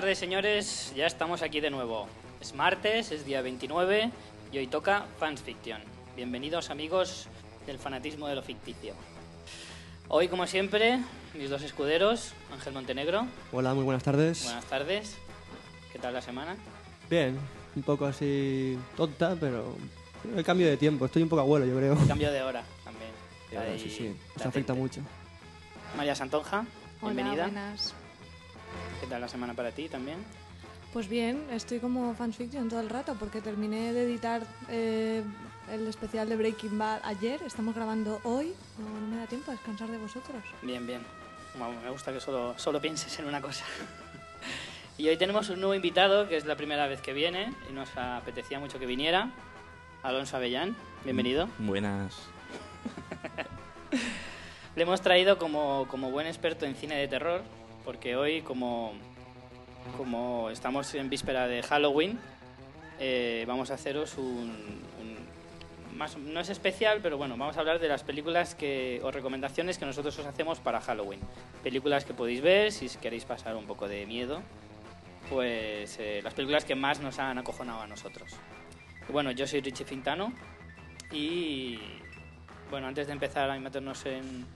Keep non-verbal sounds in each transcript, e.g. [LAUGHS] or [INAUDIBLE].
tardes, señores. Ya estamos aquí de nuevo. Es martes, es día 29 y hoy toca Fans Fiction. Bienvenidos, amigos del fanatismo de lo ficticio. Hoy, como siempre, mis dos escuderos, Ángel Montenegro. Hola, muy buenas tardes. Buenas tardes. ¿Qué tal la semana? Bien, un poco así tonta, pero el cambio de tiempo. Estoy un poco abuelo, yo creo. Cambio de hora también. Ahí, sí, sí, eso afecta mucho. María Santonja, bienvenida. Hola, buenas. ¿Qué tal la semana para ti también? Pues bien, estoy como fanfiction todo el rato porque terminé de editar eh, el especial de Breaking Bad ayer. Estamos grabando hoy. No, no me da tiempo a descansar de vosotros. Bien, bien. Bueno, me gusta que solo, solo pienses en una cosa. [LAUGHS] y hoy tenemos un nuevo invitado, que es la primera vez que viene y nos apetecía mucho que viniera. Alonso Avellán, bienvenido. Buenas. [LAUGHS] Le hemos traído como, como buen experto en cine de terror, porque hoy, como, como estamos en víspera de Halloween, eh, vamos a haceros un, un- más, no es especial, pero bueno, vamos a hablar de las películas que, o recomendaciones que nosotros os hacemos para Halloween. Películas que podéis ver si queréis pasar un poco de miedo, pues eh, las películas que más nos han acojonado a nosotros. Y bueno, yo soy Richie Fintano y bueno, antes de empezar a meternos en,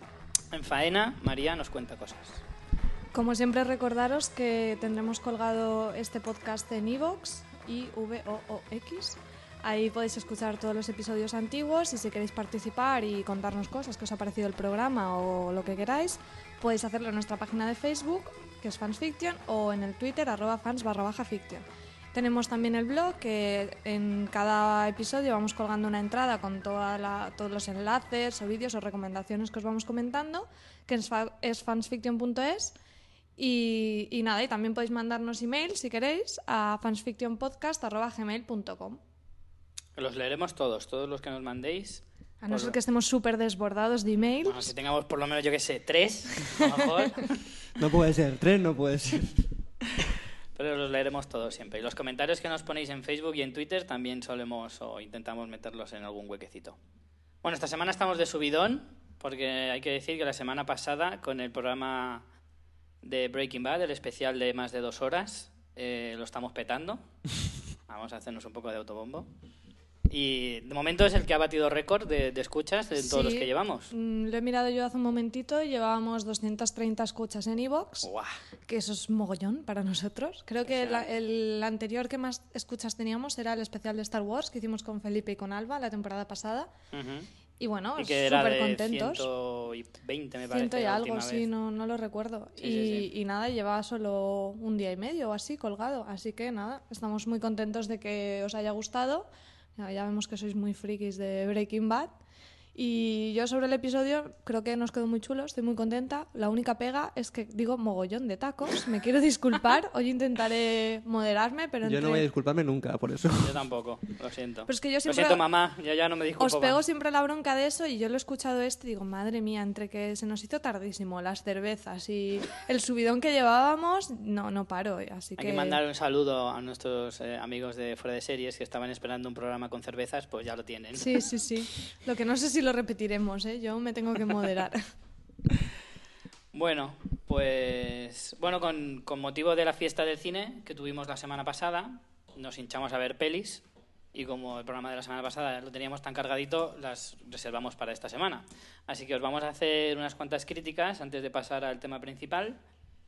en faena, María nos cuenta cosas. Como siempre, recordaros que tendremos colgado este podcast en iVoox y V-O-O-X. Ahí podéis escuchar todos los episodios antiguos y si queréis participar y contarnos cosas que os ha parecido el programa o lo que queráis, podéis hacerlo en nuestra página de Facebook, que es Fansfiction, o en el Twitter, arroba fans barra baja fiction. Tenemos también el blog, que en cada episodio vamos colgando una entrada con toda la- todos los enlaces o vídeos o recomendaciones que os vamos comentando, que es fansfiction.es. Y, y nada, y también podéis mandarnos email si queréis a fansfictionpodcast.gmail.com. Los leeremos todos, todos los que nos mandéis. A no ser que estemos súper desbordados de email. Bueno, si tengamos por lo menos, yo que sé, tres, a lo mejor. [LAUGHS] No puede ser, tres no puede ser. Pero los leeremos todos siempre. Y los comentarios que nos ponéis en Facebook y en Twitter también solemos o intentamos meterlos en algún huequecito. Bueno, esta semana estamos de subidón, porque hay que decir que la semana pasada, con el programa de Breaking Bad, el especial de más de dos horas, eh, lo estamos petando. [LAUGHS] Vamos a hacernos un poco de autobombo. Y de momento es el que ha batido récord de, de escuchas de todos los Sí, que llevamos. mm, Lo he mirado yo hace un momentito y llevábamos 230 escuchas en ¡Guau! que eso es mogollón para nosotros. Creo que la- el anterior que más escuchas teníamos era el especial de Star Wars que hicimos con Felipe y con Alba la temporada pasada. Ujú. Y bueno, súper contentos. 120, me parece. Ciento y la algo, sí, vez. no, no lo recuerdo. Sí, y, sí, sí. y nada, lleva solo un día y medio o así colgado. Así que nada, estamos muy contentos de que os haya gustado. Ya, ya vemos que sois muy frikis de Breaking Bad. Y yo sobre el episodio creo que nos quedó muy chulo, estoy muy contenta. La única pega es que digo mogollón de tacos. Me quiero disculpar, [LAUGHS] hoy intentaré moderarme, pero Yo no voy a disculparme nunca por eso. Yo tampoco, lo siento. Pero es que yo Lo siempre- siento, mamá, yo ya no me disculpo. Os pego más. siempre la bronca de eso y yo lo he escuchado esto y digo, madre mía, entre que se nos hizo tardísimo las cervezas y el subidón que llevábamos, no, no paro. Así Hay que, que mandar un saludo a nuestros eh, amigos de Fuera de Series que estaban esperando un programa con cervezas, pues ya lo tienen. Sí, sí, sí. Lo que no sé si [LAUGHS] lo repetiremos, ¿eh? Yo me tengo que moderar. [LAUGHS] Bueno, pues bueno, con, con motivo de la fiesta del cine que tuvimos la semana pasada, nos hinchamos a ver pelis y como el programa de la semana pasada lo teníamos tan cargadito, las reservamos para esta semana. Así que os vamos a hacer unas cuantas críticas antes de pasar al tema principal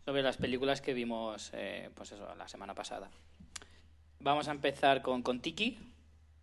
sobre las películas que vimos eh, pues eso, la semana pasada. Vamos a empezar con, con Tiki,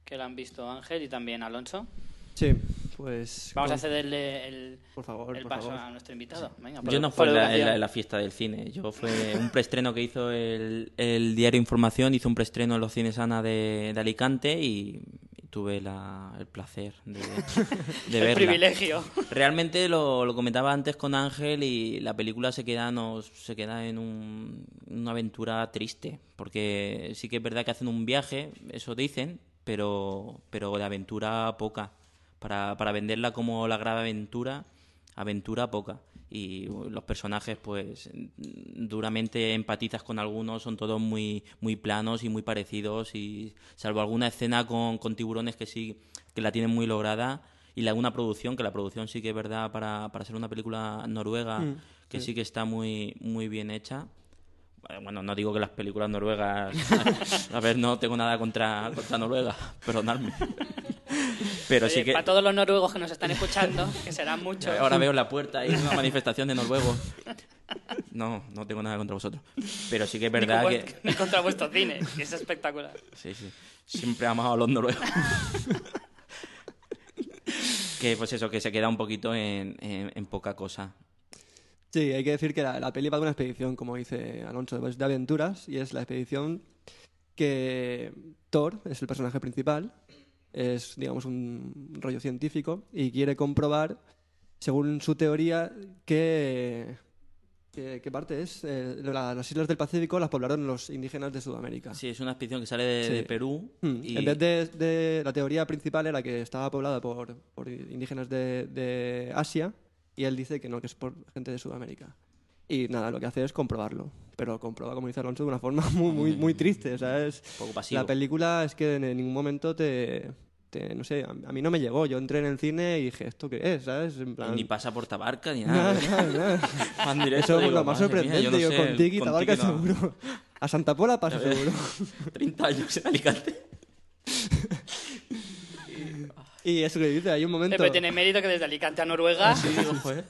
que lo han visto Ángel y también Alonso. Sí, pues... Vamos a cederle el, Por favor, el por paso favor. a nuestro invitado. Venga, Yo no fue en la, la- en la fiesta del cine, yo fue un preestreno que hizo el, el diario Información, hizo un preestreno en los cines Ana de, de Alicante y, tuve la- el placer de, de [LAUGHS] El verla. privilegio. Realmente lo, lo comentaba antes con Ángel y la película se queda, nos, se queda en un- una aventura triste, porque sí que es verdad que hacen un viaje, eso dicen, pero, pero de aventura poca. Para, para venderla como la grave aventura, aventura poca. Y los personajes, pues, duramente empatizas con algunos, son todos muy, muy planos y muy parecidos, y salvo alguna escena con, con tiburones que sí, que la tienen muy lograda, y la una producción, que la producción sí que es verdad para, para ser una película noruega, Mm, que sí. sí que está muy, muy bien hecha. Bueno, no digo que las películas noruegas... [LAUGHS] A ver, no tengo nada contra, contra Noruega, perdonadme. Pero sí Oye, que... Para todos los noruegos que nos están escuchando, que serán muchos. Ahora veo en la puerta ahí una manifestación de noruegos. No, no tengo nada contra vosotros. Pero sí que es ni verdad con- que... ni contra vuestro cine, que es espectacular. Sí, sí. Siempre he amado a los noruegos. que pues eso, que se queda un poquito en, en- en poca cosa. Sí, hay que decir que la, la peli va de una expedición, como dice Alonso, pues, de aventuras, y es la expedición que Thor es el personaje principal, es, digamos, un rollo científico, y quiere comprobar, según su teoría, que... que- ¿Qué parte es? Eh, la- las islas del Pacífico las poblaron los indígenas de Sudamérica. Sí, es una expedición que sale de, Sí. de Perú. Hmm, y- En vez de, de- La teoría principal era que estaba poblada por, por indígenas de, de Asia y él dice que no, que es por gente de Sudamérica. Y nada, lo que hace es comprobarlo. Pero comprueba, como dice Alonso, de una forma [LAUGHS] muy, muy, muy triste. O sea, es, poco pasivo. la película es que en ningún momento te... te- no sé, a, a mí no me llegó. Yo entré en el cine y dije, ¿esto qué es? ¿Sabes? En Y plan... ni pasa por Tabarca ni [LAUGHS] Nada, nada. nada, nada. [LAUGHS] Van directo, Eso es lo más mía, sorprendente. yo no Yo sé, con Tiki con Tabarca Tiki no. seguro. [LAUGHS] A Santa Pola ves. seguro. 30 años en Alicante. Y eso que dice, hay un Eh, momento... Pero tiene mérito que desde Alicante a Noruega. Sí, digo, joder.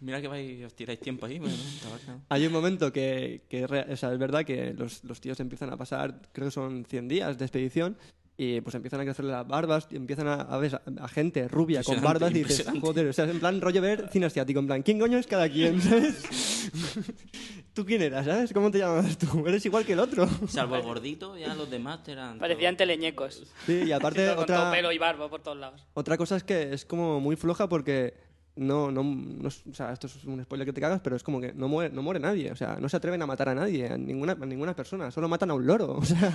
Mira que vais, os tiráis tiempo ahí. Bueno, Tabarca, ¿no? Hay un momento que, que re- o sea, es verdad que los, los tíos empiezan a pasar, creo que son 100 días de expedición, y pues empiezan a crecerle las barbas, y empiezan a, a ver a, a gente rubia con barbas, y dices, joder, o sea, es en plan rollo ver cine asiático, en plan, ¿quién coño es cada quien? [LAUGHS] ¿Sabes? ¿Tú quién eras, sabes? ¿Cómo te llamabas tú? [LAUGHS] Eres igual que el otro. [LAUGHS] Salvo el gordito, ya los demás eran... Parecían teleñecos. Sí, y aparte Con todo otra, pelo y barba por todos lados. otra cosa es que es como muy floja porque no, no, no es- o sea, esto es un spoiler que te cagas, pero es como que no muere, no muere nadie, o sea, no se atreven a matar a nadie, a ninguna, a ninguna persona, solo matan a un loro, [LAUGHS] o sea,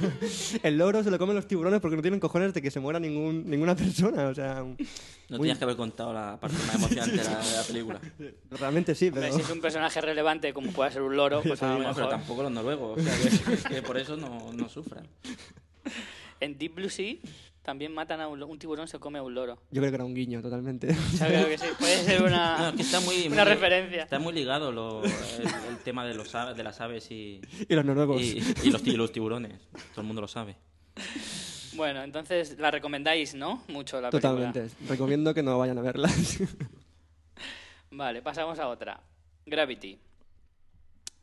el loro se lo comen los tiburones porque no tienen cojones de que se muera ningún, ninguna persona, o sea, No muy- tenías que haber contado la parte más emocionante de la, de la película. [LAUGHS] realmente sí, Hombre, pero si es un personaje relevante como pueda ser un loro, pues a lo Bueno, pero mejor. tampoco los noruegos. O sea, que, que- que por eso no, no sufran. En Deep Blue Sea también matan a un, tiburón, se come a un loro. yo creo que era un guiño totalmente. [LAUGHS] O sea, creo que sí. Puede ser una, [LAUGHS] que está muy, una muy- referencia. Está muy ligado lo- el, el tema de, los, aves- de las aves y, [LAUGHS] y los noruegos. y, y los, ti- los tiburones. Todo el mundo lo sabe. Bueno, entonces la recomendáis, ¿no? Mucho la película. Totalmente, recomiendo que no vayan a verlas. Vale, pasamos a otra. Gravity.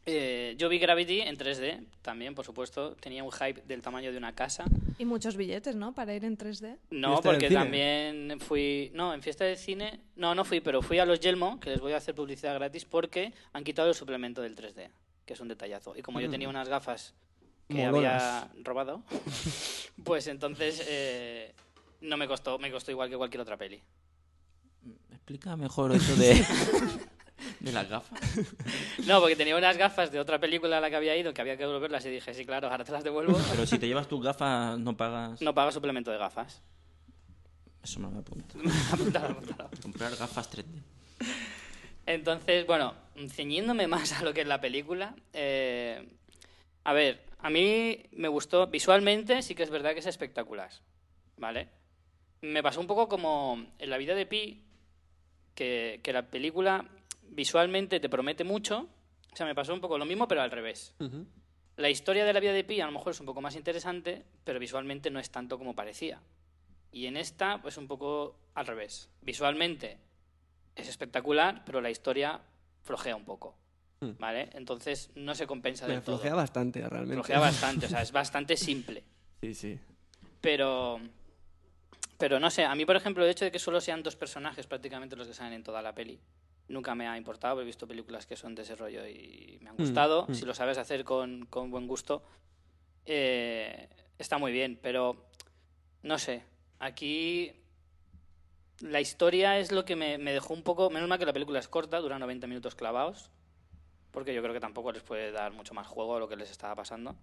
Eh, yo vi Gravity en 3D, también, por supuesto. Tenía un hype del tamaño de una casa. Y muchos billetes, ¿no? Para ir en 3D. No, ¿Fiesta del porque también fui... No, en fiesta de cine... No, no fui, pero fui a los Yelmo, que les voy a hacer publicidad gratis, porque han quitado el suplemento del 3D, que es un detallazo. Y como yo tenía unas gafas que había robado, [LAUGHS] pues entonces eh, no me costó, me costó igual que cualquier otra peli. Explica mejor eso de, [LAUGHS] [LAUGHS] de las gafas. [LAUGHS] No, porque tenía unas gafas de otra película a la que había ido, que había que devolverlas y dije, sí, claro, ahora te las devuelvo. [LAUGHS] Pero si te llevas tus gafas, no pagas. No pago suplemento de gafas. Eso me lo apunto. Apuntado, apuntado. Comprar gafas 3D. Entonces, bueno, ceñiéndome más a lo que es la película, eh, a ver, a mí me gustó visualmente, sí que es verdad que es espectacular, ¿vale? Me pasó un poco como en la vida de Pi, que, que la película visualmente te promete mucho, o sea, me pasó un poco lo mismo, pero al revés. La historia de la vida de Pi a lo mejor es un poco más interesante, pero visualmente no es tanto como parecía. Y en esta, pues un poco al revés. Visualmente es espectacular, pero la historia flojea un poco. Hmm. ¿Vale? Entonces no se compensa del todo. flojea bastante, realmente. Flojea bastante, o sea, es bastante simple. [LAUGHS] Sí, sí. Pero. Pero no sé, a mí, por ejemplo, el hecho de que solo sean dos personajes prácticamente los que salen en toda la peli, nunca me ha importado. He visto películas que son de ese rollo y me han Mm, gustado. mm. Si lo sabes hacer con, con buen gusto, eh, está muy bien. Pero no sé, aquí la historia es lo que me, me dejó un poco. Menos mal que la película es corta, dura 90 minutos clavados. Porque yo creo que tampoco les puede dar mucho más juego a lo que les estaba pasando.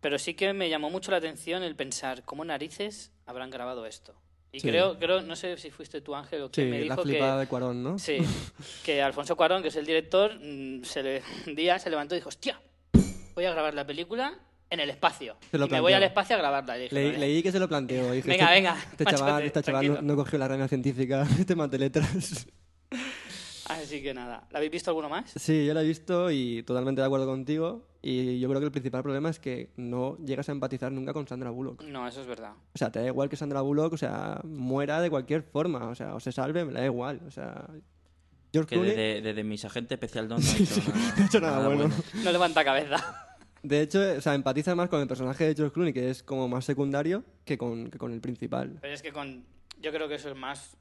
Pero sí que me llamó mucho la atención el pensar cómo narices habrán grabado esto. Y Sí. creo, creo, no sé si fuiste tú Ángel o que Sí, me la dijo flipada que de Cuarón, ¿no? sí, [LAUGHS] que Alfonso Cuarón, que es el director, mm, se le, un día se levantó y dijo, hostia, voy a grabar la película en el espacio. Se lo y me voy al espacio a grabarla. Dije, Leí, "Vale". leí que se lo planteó. Dije, Venga, este, venga, Este chaval, machote, este chaval no, cogió la reina científica, [LAUGHS] este más de letras. Así que nada. ¿La habéis visto alguno más? Sí, yo la he visto y totalmente de acuerdo contigo. Y yo creo que el principal problema es que no llegas a empatizar nunca con Sandra Bullock. No, eso es verdad. O sea, te da igual que Sandra Bullock, o sea, muera de cualquier forma, o sea, o se salve, me da igual. O sea, George Que Clooney desde, desde mis agentes especial Don no [LAUGHS] ha hecho nada, no ha hecho nada bueno. No levanta cabeza. De hecho, o sea, empatiza más con el personaje de George Clooney, que es como más secundario, que con, que con el principal. Pero es que con. Yo creo que eso es más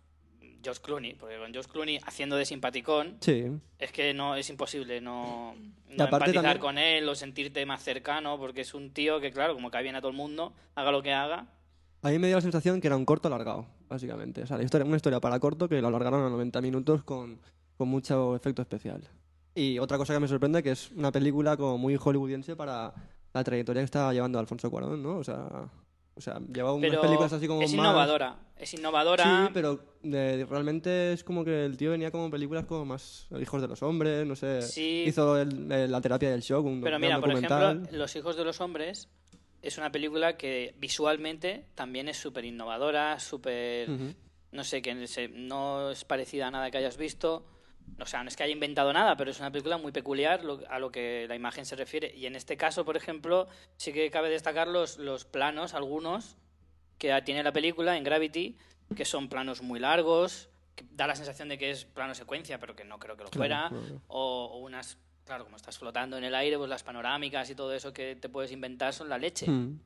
George Clooney, porque con George Clooney haciendo de simpaticón, Sí, es que no es imposible no, no empatizar también- con él o sentirte más cercano, porque es un tío que, claro, como cae bien a todo el mundo, haga lo que haga. a mí me dio la sensación que era un corto alargado, básicamente. O sea, la historia, una historia para corto que lo alargaron a 90 minutos con, con mucho efecto especial. Y otra cosa que me sorprende que es una película como muy hollywoodiense para la trayectoria que está llevando Alfonso Cuarón, ¿no? O sea, o sea lleva unas Pero películas así como es más... innovadora. Es innovadora. Sí, pero de- realmente es como que el tío venía como películas como más hijos de los hombres, no sé. Sí. Hizo el- el- la terapia del shock, un, Pero un mira, por ejemplo, Los hijos de los hombres es una película que visualmente también es súper innovadora, súper... No sé, que no es parecida a nada que hayas visto. O sea, no es que haya inventado nada, pero es una película muy peculiar a lo que la imagen se refiere. Y en este caso, por ejemplo, sí que cabe destacar los, los planos, algunos, que tiene la película en Gravity, que son planos muy largos, que da la sensación de que es plano secuencia, pero que no creo que lo Claro, fuera. claro. O, o unas, claro, como estás flotando en el aire, pues las panorámicas y todo eso que te puedes inventar son la leche. Mm.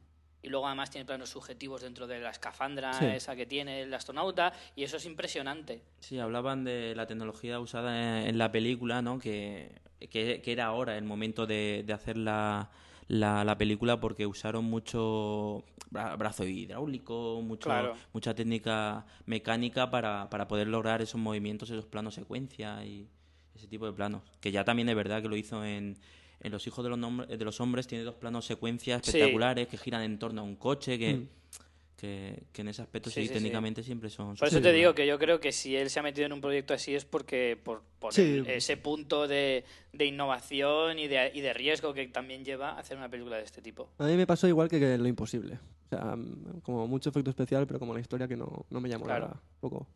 Y luego además tiene planos subjetivos dentro de la escafandra Sí. esa que tiene el astronauta, y eso es impresionante. Sí, hablaban de la tecnología usada en, en la película, ¿no? Que, que, que era ahora el momento de, de hacer la, la, la película porque usaron mucho bra- brazo hidráulico, mucho, Claro. mucha técnica mecánica para, para poder lograr esos movimientos, esos planos secuencia y ese tipo de planos. Que ya también es verdad que lo hizo en, en Los hijos de los, nombres- de los hombres, tiene dos planos secuencia Sí. espectaculares que giran en torno a un coche, que, Mm. que, que en ese aspecto Sí, sí, sí, sí. técnicamente siempre son... Por eso te digo que yo creo que si él se ha metido en un proyecto así es porque por, por Sí. el- ese punto de, de innovación y de, y de riesgo que también lleva hacer una película de este tipo. A mí me pasó igual que, que Lo Imposible. O sea, mm, como mucho efecto especial, pero como la historia que no, no me llamó Claro. nada. Poco.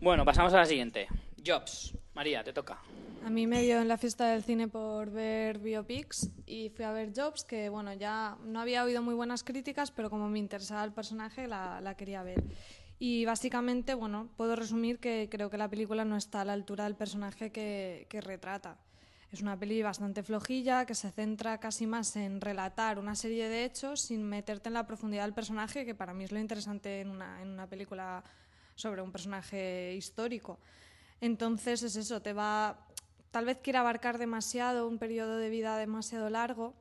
Bueno, pasamos a la siguiente. Jobs. María, te toca. A mí me dio en la fiesta del cine por ver biopics y fui a ver Jobs, que bueno, ya no había oído muy buenas críticas, pero como me interesaba el personaje, la, la quería ver. Y básicamente, bueno, puedo resumir que creo que la película no está a la altura del personaje que, que retrata. Es una peli bastante flojilla que se centra casi más en relatar una serie de hechos sin meterte en la profundidad del personaje, que para mí es lo interesante en una, en una película sobre un personaje histórico. Entonces es eso, te va. Tal vez quiera abarcar demasiado, un periodo de vida demasiado largo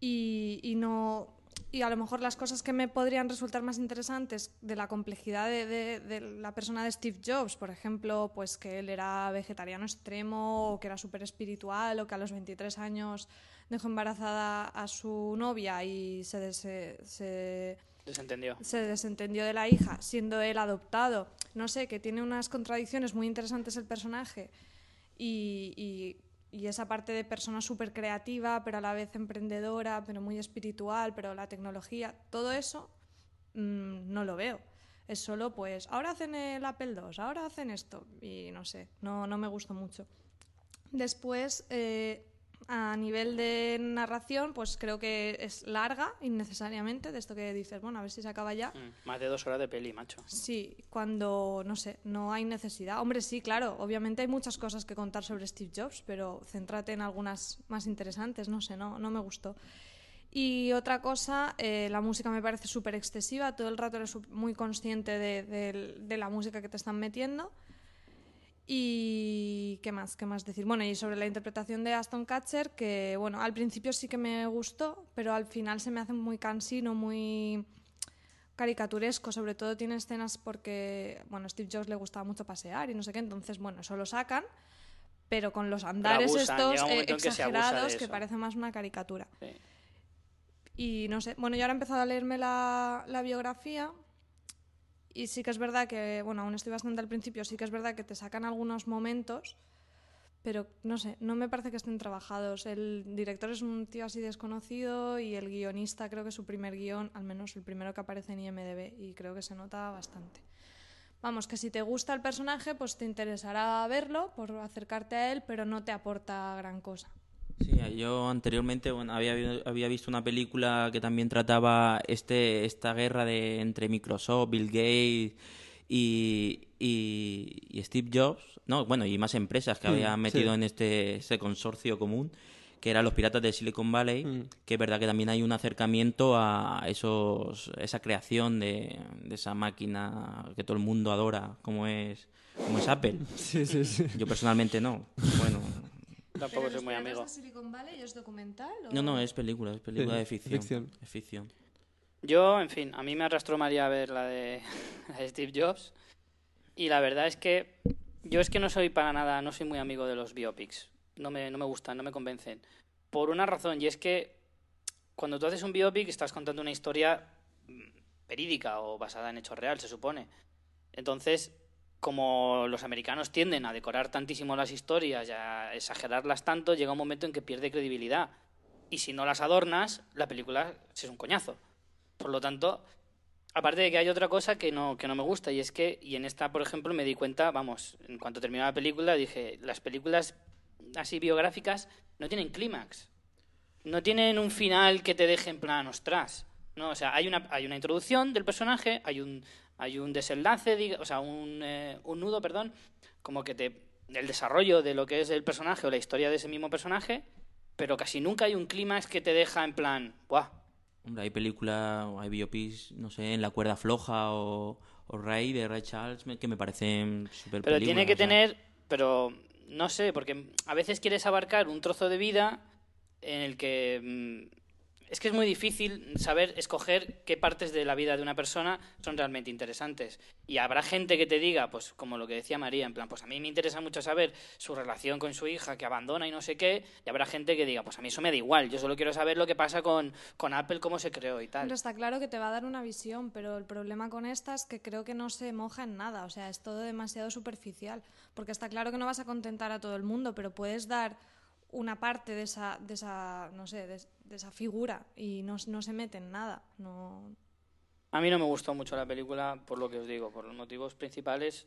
y, y no. Y a lo mejor las cosas que me podrían resultar más interesantes de la complejidad de, de- de la persona de Steve Jobs, por ejemplo, pues que él era vegetariano extremo o que era súper espiritual o que a los 23 años dejó embarazada a su novia y se, des- se, Desentendió. se desentendió de la hija, siendo él adoptado. No sé, que tiene unas contradicciones muy interesantes el personaje y, y- esa parte de persona súper creativa, pero a la vez emprendedora, pero muy espiritual, pero la tecnología, todo eso mm, no lo veo. Es solo, pues, ahora hacen el Apple II, ahora hacen esto, y no sé, no, no me gustó mucho. Después, eh, a nivel de narración, pues creo que es larga innecesariamente, de esto que dices, bueno, a ver si se acaba ya. Mm, Más de dos horas de peli, macho. Sí, cuando, no sé, no hay necesidad. Hombre, sí, claro, obviamente hay muchas cosas que contar sobre Steve Jobs, pero céntrate en algunas más interesantes, no sé, no, no me gustó. Y otra cosa, eh, la música me parece súper excesiva, todo el rato eres muy consciente de, de- de la música que te están metiendo. Y qué más, qué más decir. Bueno, y sobre la interpretación de Aston Catcher, que bueno, al principio sí que me gustó, pero al final se me hace muy cansino, muy caricaturesco, sobre todo tiene escenas porque, bueno, a Steve Jobs le gustaba mucho pasear y no sé qué, entonces, bueno, eso lo sacan, pero con los andares abusan, estos eh, que exagerados que parece más una caricatura. Sí. Y no sé, bueno, yo ahora he empezado a leerme la, la biografía y sí que es verdad que, bueno, aún estoy bastante al principio, sí que es verdad que te sacan algunos momentos, pero no sé, no me parece que estén trabajados. El director es un tío así desconocido y el guionista creo que su primer guion, al menos el primero que aparece en IMDB, y creo que se nota bastante. Vamos, que si te gusta el personaje, pues te interesará verlo por acercarte a él, pero no te aporta gran cosa. Sí, yo anteriormente bueno, había, había visto una película que también trataba este, esta guerra de, entre Microsoft, Bill Gates y, y, Steve Jobs, no, bueno, y más empresas que Mm, habían metido sí. en este, este consorcio común, que eran los piratas de Silicon Valley, Mm. que es verdad que también hay un acercamiento a esos, esa creación de, de esa máquina que todo el mundo adora, como es, como es Apple. Sí, sí, sí. Yo personalmente no. Bueno, Tampoco ¿Pero soy muy amigo. de Silicon Valley es documental? o- no, no, es película, es película Sí, de ficción. ficción. Es ficción. Yo, en fin, a mí me arrastró María a ver la de, [LAUGHS] la de Steve Jobs. Y la verdad es que yo es que no soy para nada, no soy muy amigo de los biopics. No me, no me gustan, no me convencen. Por una razón, y es que cuando tú haces un biopic estás contando una historia mm, verídica o basada en hechos real, se supone. Entonces, como los americanos tienden a decorar tantísimo las historias y a exagerarlas tanto, llega un momento en que pierde credibilidad. Y si no las adornas, la película es un coñazo. Por lo tanto, aparte de que hay otra cosa que no, que no me gusta, y es que, y en esta, por ejemplo, me di cuenta, vamos, en cuanto terminó la película, dije, las películas así biográficas no tienen clímax. No tienen un final que te deje en plan, ostras. No, o sea, hay una, hay una introducción del personaje, hay un, hay un desenlace, o sea, un, eh, un nudo, perdón, como que te. el desarrollo de lo que es el personaje o la historia de ese mismo personaje, pero casi nunca hay un clímax que te deja en plan, ¡buah! Hombre, hay películas, hay biopics, no sé, en La cuerda floja o, o Ray de Ray Charles, que me parecen súper Pero tiene que o sea, tener, pero no sé, porque a veces quieres abarcar un trozo de vida en el que mm, es que es muy difícil saber escoger qué partes de la vida de una persona son realmente interesantes. Y habrá gente que te diga, pues como lo que decía María, en plan, pues a mí me interesa mucho saber su relación con su hija que abandona y no sé qué, y habrá gente que diga, pues a mí eso me da igual, yo solo quiero saber lo que pasa con, con Apple, cómo se creó y tal. Hombre, está claro que te va a dar una visión, pero el problema con esta es que creo que no se moja en nada, o sea, es todo demasiado superficial, porque está claro que no vas a contentar a todo el mundo, pero puedes dar una parte de esa, de esa no sé, de, de esa figura y no, no se mete en nada, no... A mí no me gustó mucho la película, por lo que os digo, por los motivos principales.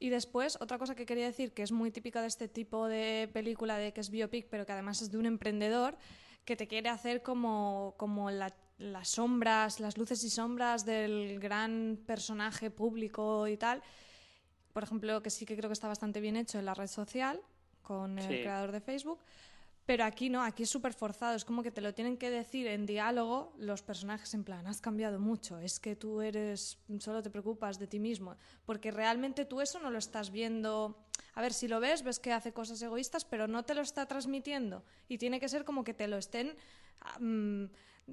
Y después, otra cosa que quería decir, que es muy típica de este tipo de película de que es biopic, pero que además es de un emprendedor, que te quiere hacer como, como la- las sombras, las luces y sombras del gran personaje público y tal. Por ejemplo, que sí que creo que está bastante bien hecho en la red social, con el Sí. creador de Facebook. Pero aquí no, aquí es súper forzado, es como que te lo tienen que decir en diálogo los personajes en plan, has cambiado mucho, es que tú eres, solo te preocupas de ti mismo, porque realmente tú eso no lo estás viendo, a ver, si lo ves, ves que hace cosas egoístas, pero no te lo está transmitiendo y tiene que ser como que te lo estén ah, mm,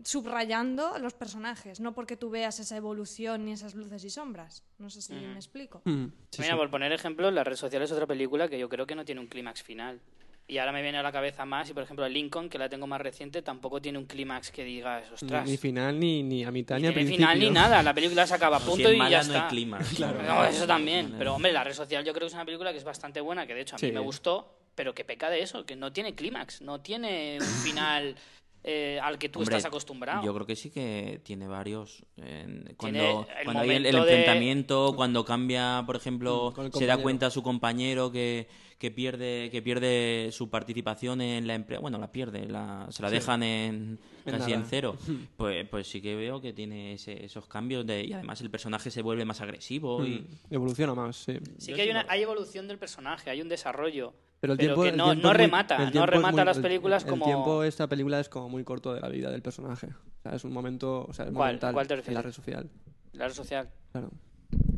subrayando los personajes, no porque tú veas esa evolución ni esas luces y sombras, no sé si me explico. Mm, sí, Mira, sí. por poner ejemplo, La Red Social es otra película que yo creo que no tiene un clímax final. Y ahora me viene a la cabeza más, y por ejemplo, Lincoln, que la tengo más reciente, tampoco tiene un clímax que digas, ostras. Ni final, ni, ni a mitad, ni ni, a principio. final ni nada. La película se acaba a si punto es y mala, ya no está. hay clima. [LAUGHS] No, eso también. Pero hombre, La Red Social yo creo que es una película que es bastante buena, que de hecho a mí Sí. me gustó, pero que peca de eso, que no tiene clímax, no tiene un final [LAUGHS] eh, al que tú Hombre, estás acostumbrado. Yo creo que sí que tiene varios. cuando Tiene el cuando hay el, el momento de- enfrentamiento, cuando cambia, por ejemplo, Mm, se da cuenta su compañero que, que pierde que pierde su participación en la empresa. Bueno, la pierde, la, se la Sí. dejan en En casi en cero. [LAUGHS] Pues, pues sí que veo que tiene ese- esos cambios de, y además el personaje se vuelve más agresivo y Mm, Evoluciona más, sí. Sí Yo que una, hay evolución del personaje, hay un desarrollo. Pero el Pero tiempo, que el no- tiempo no muy- remata, el no tiempo remata muy- las el- películas el como- tiempo de esta película es como muy corto de la vida del personaje. O sea, es un momento, o sea, es ¿Cuál? momental ¿Cuál te en la refieres? red social. La red social. Claro.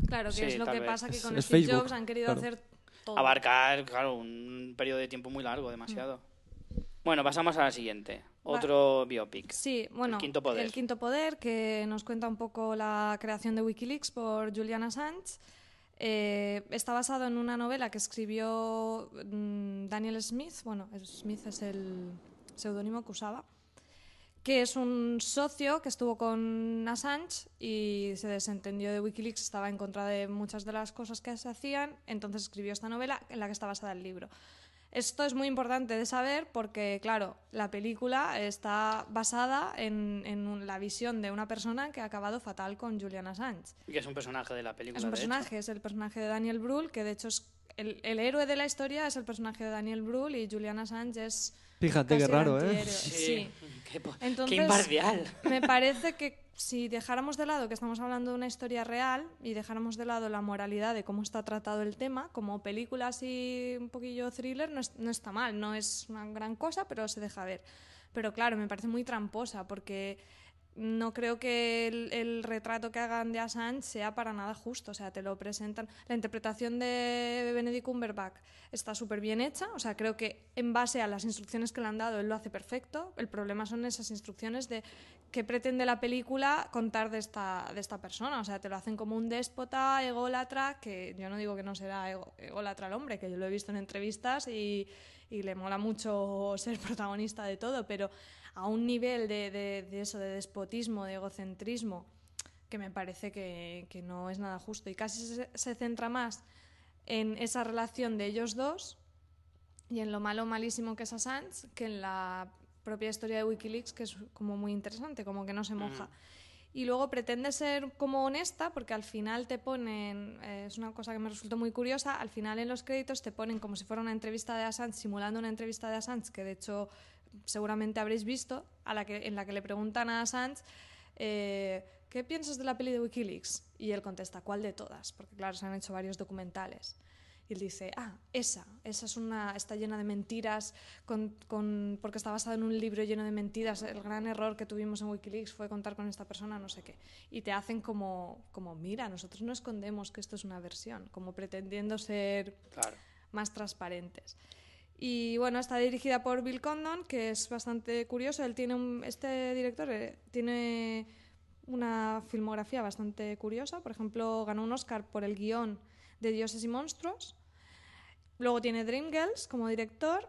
Claro, que Sí, es lo que vez. pasa que con es Steve Facebook, Jobs han querido claro. hacer todo. Abarcar, claro, un periodo de tiempo muy largo, demasiado. Bueno, pasamos a la siguiente. Va- Otro biopic. Sí, bueno, El quinto poder. el quinto poder, que nos cuenta un poco la creación de Wikileaks por Julian Assange. Eh, está basado en una novela que escribió mm, Daniel Smith, bueno, Smith es el seudónimo que usaba, que es un socio que estuvo con Assange y se desentendió de Wikileaks, estaba en contra de muchas de las cosas que se hacían, entonces escribió esta novela en la que está basada el libro. Esto es muy importante de saber porque, claro, la película está basada en, en la visión de una persona que ha acabado fatal con Julian Assange. Que es un personaje de la película. Es un personaje, es el personaje de Daniel Brühl, que de hecho es el, el héroe de la historia es el personaje de Daniel Brühl y Julian Assange es Fíjate qué raro, ¿eh? Sí. Qué, po- qué Entonces, imparcial. Me parece que si dejáramos de lado que estamos hablando de una historia real y dejáramos de lado la moralidad de cómo está tratado el tema, como película así un poquillo thriller, no, es- no está mal, no es una gran cosa, pero se deja ver. Pero claro, me parece muy tramposa porque no creo que el, retrato que hagan de Assange sea para nada justo. O sea, te lo presentan. La interpretación de Benedict Cumberbatch está súper bien hecha. O sea, creo que en base a las instrucciones que le han dado, él lo hace perfecto. El problema son esas instrucciones de qué pretende la película contar de esta, de esta persona. O sea, te lo hacen como un déspota, ególatra, que yo no digo que no será ego- ególatra el hombre, que yo lo he visto en entrevistas y, y le mola mucho ser protagonista de todo, pero a un nivel de, de- de eso, de despotismo, de egocentrismo, que me parece que, que no es nada justo. Y casi se, se centra más en esa relación de ellos dos y en lo malo malísimo que es Assange que en la propia historia de Wikileaks, que es como muy interesante, como que no se moja. Y luego pretende ser como honesta, porque al final te ponen, eh, es una cosa que me resultó muy curiosa, al final en los créditos te ponen como si fuera una entrevista de Assange, simulando una entrevista de Assange, que de hecho seguramente habréis visto, a la que, en la que le preguntan a Assange, eh, ¿qué piensas de la peli de Wikileaks? Y él contesta, ¿cuál de todas? Porque claro, se han hecho varios documentales. Y él dice, ah, esa, esa es una, está llena de mentiras, con, con- porque está basada en un libro lleno de mentiras. El gran error que tuvimos en Wikileaks fue contar con esta persona, no sé qué. Y te hacen como, como mira, nosotros no escondemos que esto es una versión, como pretendiendo ser Claro. más transparentes. Y bueno, está dirigida por Bill Condon, que es bastante curioso. Él tiene un, este director eh, tiene una filmografía bastante curiosa. Por ejemplo, ganó un Oscar por el guion de Dioses y Monstruos. Luego tiene Dreamgirls como director.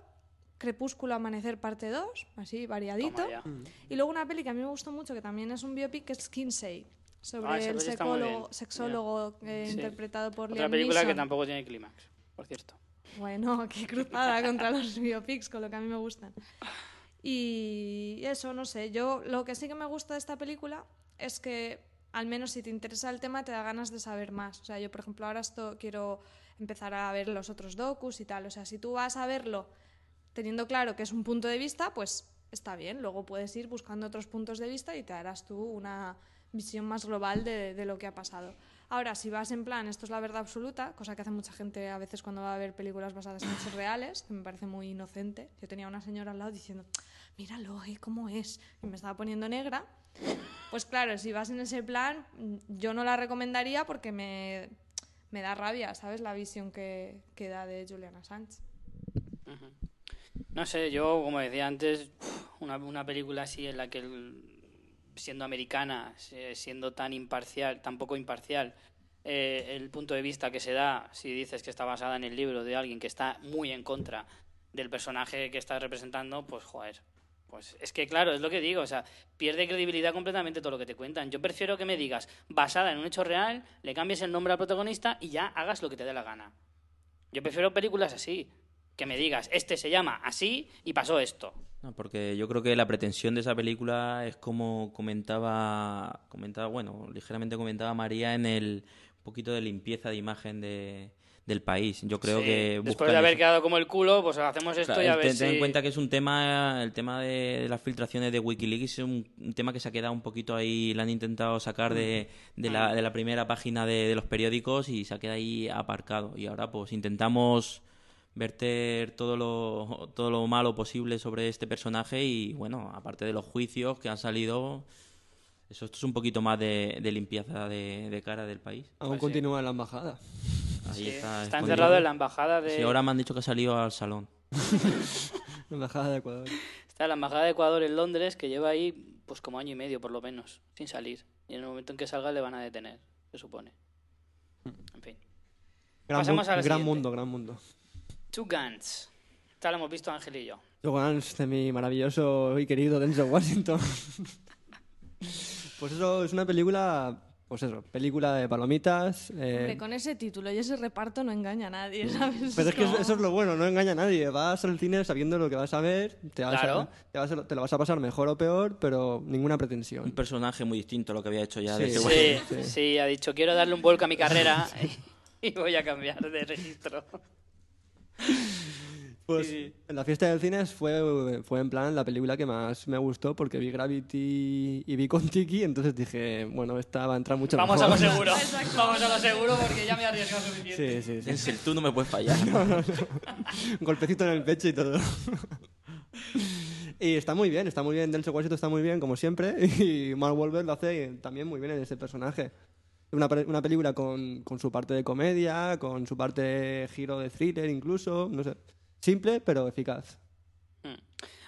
Crepúsculo Amanecer parte 2, así variadito. Ya. Y luego una peli que a mí me gustó mucho, que también es un biopic, que es Kinsey, sobre Ah, el sexólogo, eh, Sí. interpretado por Otra Liam película que tampoco tiene clímax, por cierto. Bueno, [LAUGHS] qué cruzada contra los biopics, con lo que a mí me gustan. Y eso, no sé, yo lo que sí que me gusta de esta película es que al menos si te interesa el tema te da ganas de saber más. O sea, yo por ejemplo ahora esto quiero empezar a ver los otros docus y tal. O sea, si tú vas a verlo teniendo claro que es un punto de vista, pues está bien. Luego puedes ir buscando otros puntos de vista y te harás tú una visión más global de, de lo que ha pasado. Ahora, si vas en plan, esto es la verdad absoluta, cosa que hace mucha gente a veces cuando va a ver películas basadas en hechos reales, que me parece muy inocente. Yo tenía una señora al lado diciendo, míralo, ¿eh? ¿Cómo es? Y me estaba poniendo negra. Pues claro, si vas en ese plan, yo no la recomendaría porque me, me da rabia, ¿sabes? La visión que, que da de Julian Assange. No sé, yo, como decía antes, una, una película así en la que, el- siendo americana, siendo tan imparcial, tan poco imparcial, eh, el punto de vista que se da, si dices que está basada en el libro de alguien que está muy en contra del personaje que estás representando, pues joder. Pues es que claro, es lo que digo, o sea, pierde credibilidad completamente todo lo que te cuentan. Yo prefiero que me digas, basada en un hecho real, le cambies el nombre al protagonista y ya hagas lo que te dé la gana. Yo prefiero películas así, que me digas, este se llama así y pasó esto. No, porque yo creo que la pretensión de esa película es como comentaba, comentaba bueno, ligeramente comentaba María en el poquito de limpieza de imagen de, del país. Yo creo Sí, que después de haber eso. quedado como el culo, pues hacemos esto Claro, y a ver ten, ten si... en cuenta que es un tema, el tema de las filtraciones de Wikileaks es un, un tema que se ha quedado un poquito ahí, lo han intentado sacar de, de, la, de la primera página de, de los periódicos y se ha quedado ahí aparcado. Y ahora pues intentamos verter todo lo, todo lo malo posible sobre este personaje y bueno, aparte de los juicios que han salido, eso esto es un poquito más de, de limpieza de, de cara del país. Aún Pues sí. continúa en la embajada. Ahí Sí, está, encerrado en la embajada de... Sí, ahora me han dicho que ha salido al salón. [LAUGHS] La embajada de Ecuador. Está en la embajada de Ecuador en Londres, que lleva ahí pues como año y medio por lo menos, sin salir. Y en el momento en que salga le van a detener, se supone. En fin. Gran, Pasemos mu- a la gran siguiente. mundo, gran mundo. Two Guns. Esta la hemos visto Ángel y yo. Joe Gans, de mi maravilloso y querido Denzel Washington. [LAUGHS] pues eso es una película pues eso, película de palomitas. eh, Hombre, con ese título y ese reparto no engaña a nadie, ¿sabes? Pero es que eso, eso es lo bueno, no engaña a nadie. Vas al cine sabiendo lo que vas a ver, te, vas a- Claro. te, vas a- te lo vas a pasar mejor o peor, pero ninguna Un pretensión. personaje muy distinto a lo que había hecho ya. Sí, de ese sí. Sí, sí, ha dicho, quiero darle un vuelco a mi carrera [LAUGHS] y voy a cambiar de registro. [LAUGHS] Pues Sí. en la fiesta del cine fue, fue en plan la película que más me gustó porque vi Gravity y vi con Tiki, entonces dije, bueno, esta va a entrar mucho Vamos a mejor. lo seguro. Vamos a lo seguro porque ya me he arriesgado suficiente. Sí, sí, sí. Denzel, tú no me puedes fallar. [LAUGHS] Un golpecito en el pecho y todo. [LAUGHS] y está muy bien, está muy bien. Denzel Washington está muy bien, como siempre. Y Mark Wahlberg lo hace también muy bien en ese personaje. Una, una película con, con su parte de comedia, con su parte de giro de thriller incluso. No sé. Simple, pero eficaz. Mm.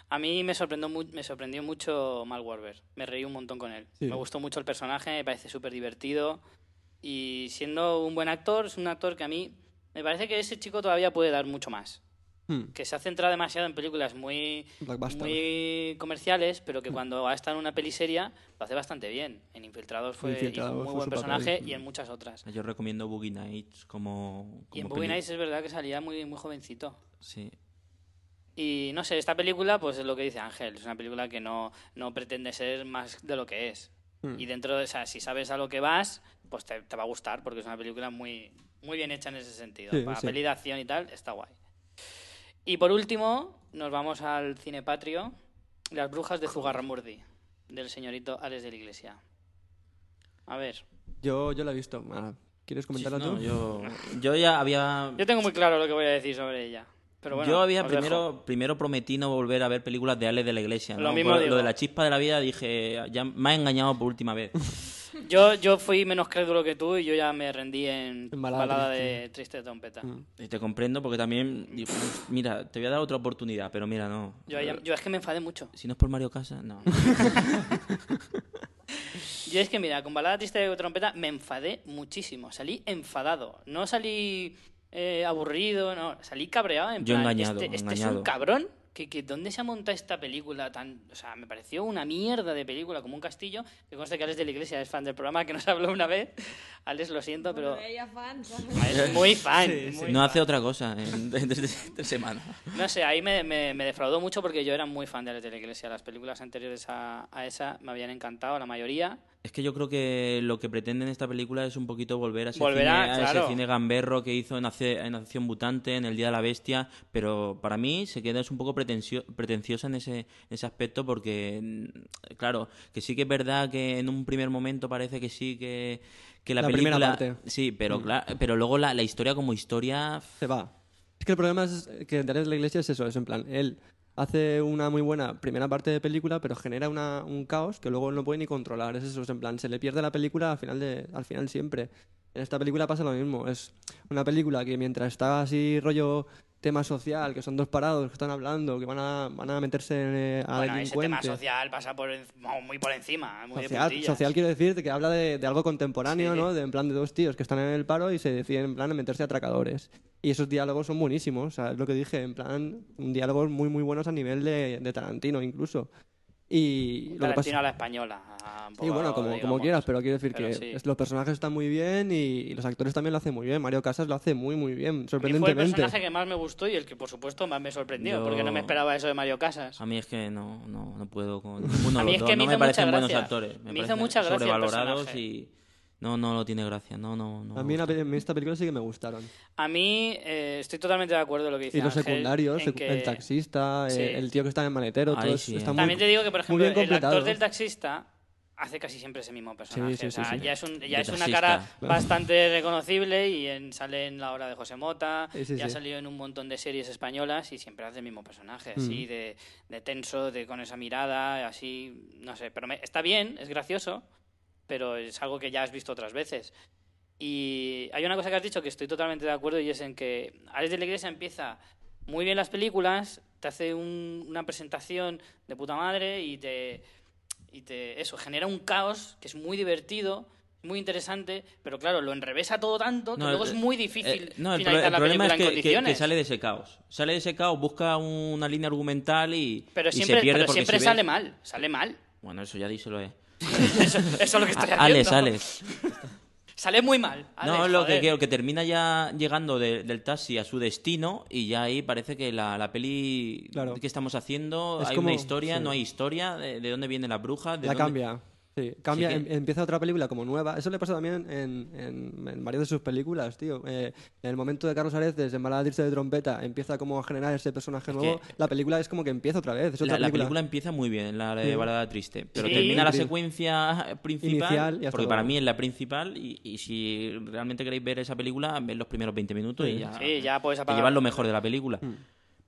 A mí me sorprendió, me sorprendió mucho Mal Warber. Me reí un montón con él. Sí. Me gustó mucho el personaje, me parece súper divertido. Y siendo un buen actor, es un actor que a mí me parece que ese chico todavía puede dar mucho más. Hmm, Que se ha centrado demasiado en películas muy, muy comerciales, pero que cuando ha estado en una peli seria lo hace bastante bien. En Infiltrados fue Infiltrados hizo un muy fue buen papel. personaje y en muchas otras. Yo recomiendo Boogie Nights como. Y en Boogie Nights es verdad que salía muy, muy jovencito. Sí. Y no sé, esta película, pues es lo que dice Ángel, es una película que no, no pretende ser más de lo que es. Hmm. Y dentro de, o sea, si sabes a lo que vas, pues te, te va a gustar, porque es una película muy, muy bien hecha en ese sentido. Sí, Para sí. peli de acción y tal, está guay. Y por último, nos vamos al cine patrio, Las brujas de Zugarramurdi, del señorito Alex de la Iglesia. A ver, Yo, yo la he visto. Ah, ¿Quieres Sí, comentarla no, tú? yo, yo ya había. yo tengo muy claro lo que voy a decir sobre ella. Pero bueno, yo había primero, primero prometí no volver a ver películas de Alex de la Iglesia. ¿no? Lo mismo digo. lo de la chispa de la vida dije, ya me ha engañado por última vez. [LAUGHS] Yo, yo fui menos crédulo que tú y yo ya me rendí en, Balada balada, Triste. de Triste Trompeta. Mm. Y te comprendo porque también, mira, te voy a dar otra oportunidad, pero mira, no. Yo, ya- yo es que me enfadé mucho. Si no es por Mario Casas, no. [LAUGHS] Yo es que, mira, con Balada Triste de Trompeta me enfadé muchísimo. Salí enfadado. No salí eh, aburrido, no. Salí cabreado. En Yo plan, engañado, Este, este es un cabrón. Que, que ¿Dónde se ha montado esta película tan...? O sea, me pareció una mierda de película, como un castillo. Que consta que Alex de la Iglesia es fan del programa, que nos [LAUGHS] habló una vez. Alex, lo siento, pero... Bueno, ella fan. [LAUGHS] Es muy fan. Sí, muy no fan. hace otra cosa en, [LAUGHS] desde tres semanas. No sé, ahí me, me- me defraudó mucho porque yo era muy fan de Alex de la Iglesia. Las películas anteriores a, a esa me habían encantado, la mayoría. Es que yo creo que lo que pretende en esta película es un poquito volver a ese, cine, a- a ese claro. cine gamberro que hizo en, Acción Mutante, en El Día de la Bestia, pero para mí se queda es un poco pretensio- pretenciosa en ese, en ese aspecto porque, mm, claro, que sí que es verdad que en un primer momento parece que sí que, que la, La primera película... parte. Mm. Sí, pero, claro, pero luego la, la historia como historia... Se va. Es que el problema es que Alex de la Iglesia es eso, es en plan, él hace una muy buena primera parte de película, pero genera una, un caos que luego no puede ni controlar. Es eso, es en plan, se le pierde la película al final, al final siempre. En esta película pasa lo mismo. Es una película que mientras está así rollo tema social, que son dos parados que están hablando, que van a, van a meterse eh, a bueno, ese tema delincuentes. social pasa por, en- muy por encima, muy de Social, puntillas. social quiero decir de que habla de, de algo contemporáneo, Sí. ¿no? De en plan de dos tíos que están en el paro y se deciden en plan de meterse a atracadores. Y esos diálogos son buenísimos, o sea, es lo que dije, en plan, diálogos muy muy buenos a nivel de, de Tarantino incluso. Y lo que pasa a la española. un Sí, bueno, como, como digamos. quieras, pero quiero decir Pero que sí. los personajes están muy bien y, y los actores también lo hacen muy bien. Mario Casas lo hace muy muy bien, A mí fue el sorprendentemente. personaje que más me gustó y el que, por supuesto, más me sorprendió, Yo- porque no me esperaba eso de Mario Casas. A mí es que no, no, no puedo con ninguno A de mí los es dos. que me no hizo me parecen mucha buenos gracia. actores. Me hizo parecen mucha gracia el sobrevalorados personaje. y no, no lo tiene gracia. No, no, no. A mí en la pe- en esta película sí que me gustaron. A mí eh, estoy totalmente de acuerdo en lo que dice Y los Ángel, secundarios, en secu- que- el taxista, eh, Sí. el tío que está en el maletero, Ahí todos sí, están eh. muy, También te digo que, por muy ejemplo, bien el actor del taxista hace casi siempre ese mismo personaje. sí, o sea, sí, sí. ya es, un- ya De es una taxista. cara [LAUGHS] bastante reconocible y en- sale en La Hora de José Mota, Sí, sí, ya ha sí. salido en un montón de series españolas y siempre hace el mismo personaje, Mm. así de, de tenso, de con esa mirada, así, no sé, pero me- está bien, es gracioso, pero es algo que ya has visto otras veces. Y hay una cosa que has dicho que estoy totalmente de acuerdo y es en que Alex de la Iglesia empieza muy bien las películas, te hace un- una presentación de puta madre y te, y te eso genera un caos que es muy divertido, muy interesante, pero claro, lo enrevesa todo tanto que No, luego es muy difícil Eh, no, el, finalizar el la problema película es que, en que- condiciones. que sale de ese caos. Sale de ese caos, busca una línea argumental y, pero y siempre, se pierde pero porque siempre si sale ves- mal, sale mal. Bueno, eso ya díselo, eh. Eso, [LAUGHS] eso es lo que estoy haciendo. Alex, Alex. [LAUGHS] Sale muy mal. No, lo que creo que termina ya llegando de- del taxi a su destino y ya ahí parece que la, la peli Claro. que estamos haciendo Es hay como- una historia, sí. no hay historia, de, de dónde viene la bruja, de La dónde- cambia. Sí, cambia, que- em- empieza otra película como nueva. Eso le pasa también en, en, en varias de sus películas, tío. Eh, en el momento de Carlos Areces, en Balada Triste de Trompeta, empieza como a generar ese personaje Es nuevo. que- La película es como que empieza otra vez. Es La, otra la película. película empieza muy bien, la de Sí. Balada Triste, pero Sí. termina la secuencia [LAUGHS] principal, Inicial y porque para mí es la principal y, y si realmente queréis ver esa película, ven los primeros 20 minutos y ya, Sí, ya puedes te apagar. llevas lo mejor de la película. Mm.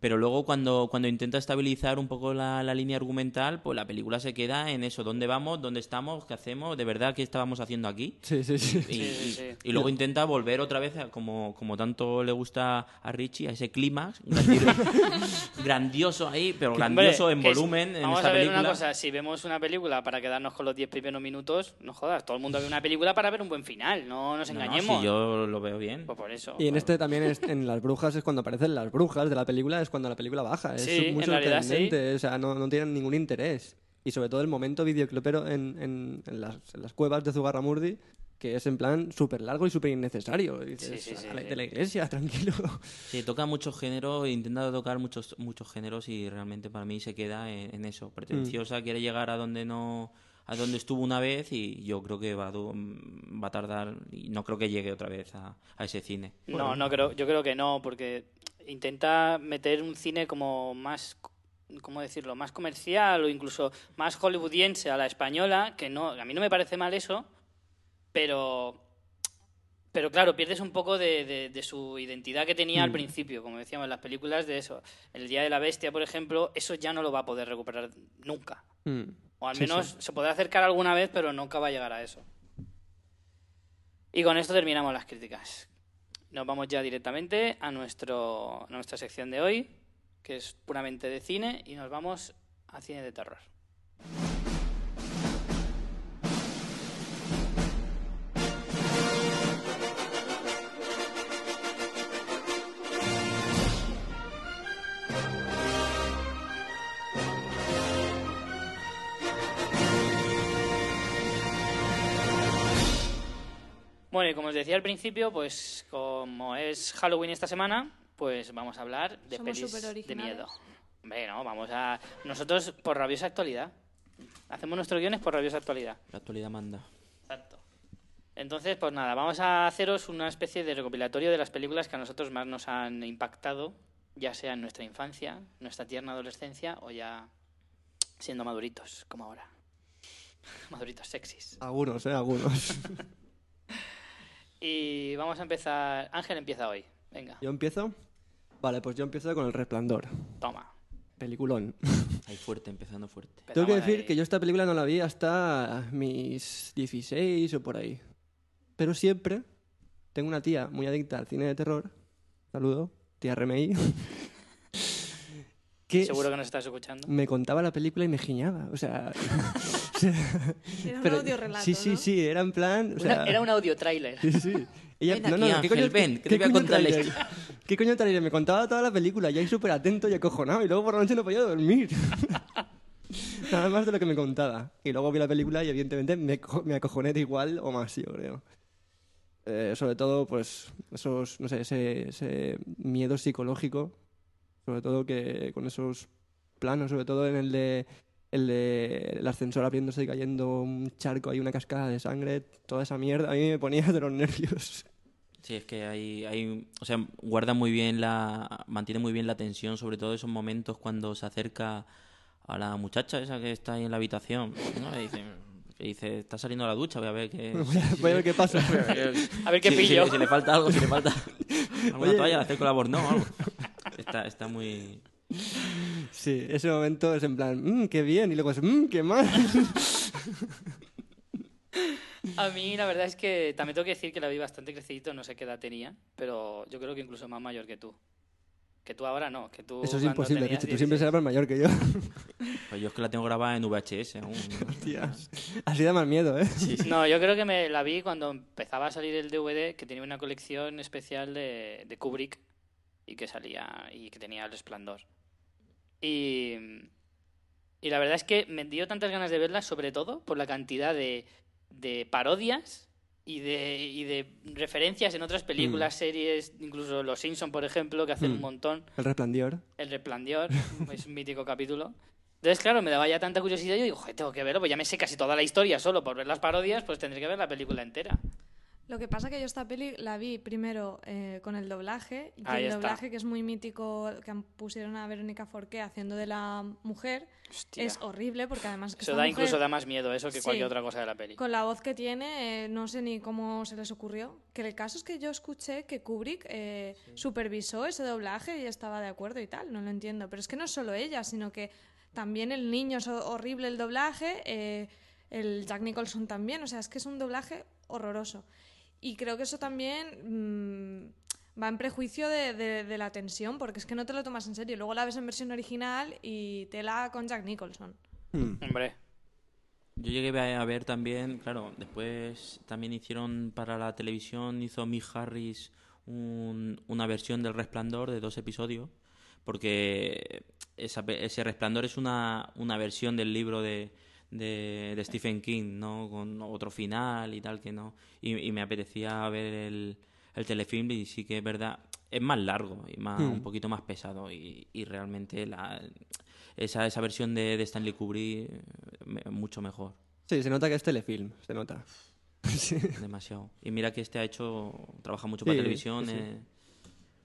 Pero luego cuando, cuando intenta estabilizar un poco la, la línea argumental, pues la película se queda en eso, ¿dónde vamos? ¿Dónde estamos? ¿Qué hacemos? ¿De verdad qué estábamos haciendo aquí? Sí, sí, sí. Y, Sí, sí, sí. y luego intenta volver otra vez, a- como, como tanto le gusta a Richie, a ese clímax grandi- [LAUGHS] grandioso ahí, pero Hombre, grandioso en que es- volumen en Vamos esta a ver película. una cosa, si vemos una película para quedarnos con los 10 primeros minutos, no jodas, todo el mundo ve una película para ver un buen final, no nos No, no, engañemos. sí, yo lo veo bien. Pues por eso. Y en este también, es- en Las Brujas, es cuando aparecen las brujas de la película, es cuando la película baja. Es Sí, muy en realidad sí. sorprendente, o sea, no, no tienen ningún interés. Y sobre todo el momento videoclipero en, en, en las, en las cuevas de Zugarramurdi, que es en plan súper largo y súper innecesario. Y dices, Sí, sí, sí, "Sale sí. de la iglesia, [LAUGHS] tranquilo. Sí, toca muchos géneros, intenta tocar muchos muchos géneros y realmente para mí se queda en, en eso. Pretenciosa, quiere llegar a donde no a donde estuvo una vez y yo creo que va a, va a tardar y no creo que llegue otra vez a, a ese cine. No, no creo, yo creo que no, porque intenta meter un cine como más, ¿cómo decirlo? Más comercial o incluso más hollywoodiense a la española, que no, a mí no me parece mal eso, pero, pero claro, pierdes un poco de, de- de su identidad que tenía Mm. al principio, como decíamos en las películas de eso. El Día de la Bestia, por ejemplo, eso ya no lo va a poder recuperar nunca. Mm. O al Sí, menos sí. se podrá acercar alguna vez, pero nunca va a llegar a eso. Y con esto terminamos las críticas. Nos vamos ya directamente a, nuestro, a nuestra sección de hoy, que es puramente de cine, y nos vamos a cine de terror. Bueno, y como os decía al principio, pues como es Halloween esta semana, pues vamos a hablar de Somos pelis de miedo. Hombre, no, vamos a... Nosotros por rabiosa actualidad. Hacemos nuestros guiones por rabiosa actualidad. La actualidad manda. Exacto. Entonces, pues nada, vamos a haceros una especie de recopilatorio de las películas que a nosotros más nos han impactado, ya sea en nuestra infancia, nuestra tierna adolescencia o ya siendo maduritos, como ahora. [LAUGHS] Maduritos sexys. Algunos, ¿eh? Algunos. [LAUGHS] Y vamos a empezar. Ángel empieza hoy. Venga, ¿Yo empiezo? Vale, pues yo empiezo con El Resplandor. toma. Peliculón. Ahí fuerte, empezando fuerte. Tengo que decir que yo esta película no la vi hasta mis 16 o por ahí. Pero siempre tengo una tía muy adicta al cine de terror. Saludo, tía Remey. [LAUGHS] que Seguro que nos estás escuchando. me contaba la película y me giñaba. O sea. Era un audio relato, Sí, sí, ¿no? sí, era en plan. o Una- sea, era un audio trailer. Sí, sí. Ella, Ven no, aquí, no, ¿qué Ángel, coño, ven, qué- que te voy a contar la? ¿Qué coño trailer? Me contaba toda la película, yo ahí súper atento y acojonado, y luego por la noche no podía dormir. [LAUGHS] Nada más de lo que me contaba. Y luego vi la película y evidentemente me, me acojoné de igual o más, yo creo. Eh, sobre todo, pues, esos, no sé, ese, ese miedo psicológico, sobre todo que con esos planos, sobre todo en el de el de el ascensor abriéndose y cayendo un charco, hay una cascada de sangre, toda esa mierda, a mí me ponía de los nervios. Sí, es que hay, hay, o sea, guarda muy bien la, mantiene muy bien la tensión, sobre todo esos momentos cuando se acerca a la muchacha esa que está ahí en la habitación, ¿no? Y dice, que dice, está saliendo a la ducha, voy a ver qué, [LAUGHS] Voy a, voy a ver qué pasa. [LAUGHS] A ver qué si, pillo. si- si le falta algo, si le falta [LAUGHS] alguna Oye. toalla, le acerco la bornó o algo. Está, está muy, Sí, ese momento es en plan, mmm, qué bien, y luego es, mmm, qué mal. [LAUGHS] [LAUGHS] A mí la verdad es que también tengo que decir que la vi bastante crecidito, no sé qué edad tenía, pero yo creo que incluso más mayor que tú. Que tú ahora no, que tú Eso es imposible, tenías Richie, tú siempre 16. serás más mayor que yo. [LAUGHS] pues yo es que la tengo grabada en VHS aún. ¿no? Tías. Así da más miedo, ¿eh? No, yo creo que me la vi cuando empezaba a salir el DVD, que tenía una colección especial de, de Kubrick y que salía y que tenía el esplendor. Y, Y la verdad es que me dio tantas ganas de verla, sobre todo por la cantidad de, de parodias y de, y de referencias en otras películas, series, incluso Los Simpson, por ejemplo, que hacen Mm. un montón. El resplandor. El Resplandor [LAUGHS] es un mítico capítulo. Entonces, claro, me daba ya tanta curiosidad. Yo digo, joder, tengo que verlo, pues ya me sé casi toda la historia solo por ver las parodias, pues tendré que ver la película entera. Lo que pasa que yo esta peli la vi primero eh, con el doblaje y Ahí el está. doblaje que es muy mítico que pusieron a Verónica Forqué haciendo de la mujer Hostia. es horrible porque además que Eso da mujer, incluso da más miedo eso que Sí. cualquier otra cosa de la peli. con la voz que tiene eh, no sé ni cómo se les ocurrió que el caso es que yo escuché que Kubrick eh, supervisó ese doblaje y estaba de acuerdo y tal no lo entiendo pero es que no es solo ella sino que también el niño es ho- horrible el doblaje eh, el Jack Nicholson también o sea es que es un doblaje horroroso y creo que eso también mm, va en prejuicio de, de- de la tensión, porque es que no te lo tomas en serio. Luego la ves en versión original y tela con Jack Nicholson. Hmm. Hombre, Yo llegué a ver también, claro, después también hicieron para la televisión, hizo Mick Harris un- una versión del Resplandor de dos episodios, porque esa ese Resplandor es una, una versión del libro de, de, de Stephen King, ¿no? Con otro final y tal que no. Y, y me apetecía ver el, el telefilm y sí que es verdad, es más largo y más, Hmm. un poquito más pesado y, y realmente la, esa, esa versión de, de Stanley Kubrick eh, me- mucho mejor, Sí, se nota que es telefilm, se nota. [LAUGHS] Sí. demasiado. Y mira que este ha hecho, trabaja mucho para Sí, televisión. sí, sí. eh,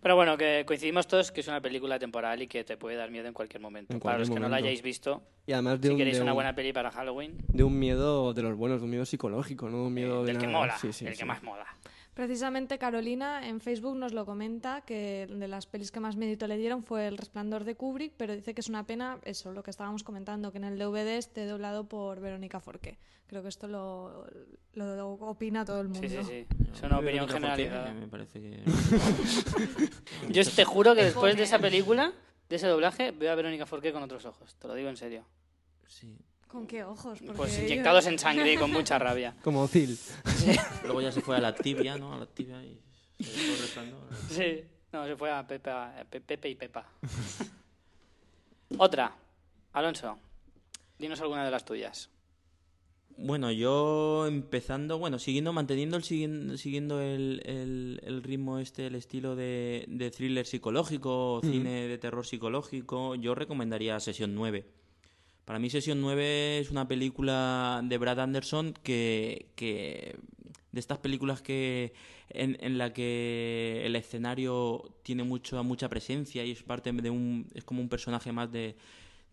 Pero bueno, que coincidimos todos que es una película temporal y que te puede dar miedo en cualquier momento. En para los que no la hayáis visto, Y además de si un, queréis de una un- buena peli para Halloween, de un miedo de los buenos, de un miedo psicológico, no un miedo de del que nada. mola, Sí, sí, el sí. que más mola. Precisamente Carolina en Facebook nos lo comenta, que de las pelis que más mérito le dieron fue El Resplandor de Kubrick, pero dice que es una pena, eso, lo que estábamos comentando, que en el DVD esté doblado por Verónica Forqué. Creo que esto lo, lo opina todo el mundo. Sí, sí, sí. Es una opinión generalizada. Me parece que... [LAUGHS] Yo te juro que después de esa película, de ese doblaje, veo a Verónica Forqué con otros ojos. Te lo digo en serio. Sí. ¿Con qué ojos? Porque Pues yo- inyectados en sangre y con [LAUGHS] mucha rabia. Como Zil. [LAUGHS] Luego ya se fue a la tibia, ¿no? A la tibia y se dejó el resplandor. Sí. No, se fue a Pepe, a Pe- Pepe y Pepa. Otra. Alonso, dinos alguna de las tuyas. Bueno, yo empezando, bueno, siguiendo, manteniendo el siguiendo, siguiendo el, el, el ritmo este, el estilo de, de thriller psicológico, o cine de terror psicológico, yo recomendaría Sesión 9. Para mí Sesión 9 es una película de Brad Anderson que, que de estas películas que en, en la que el escenario tiene mucho, mucha presencia y es parte de un es como un personaje más de,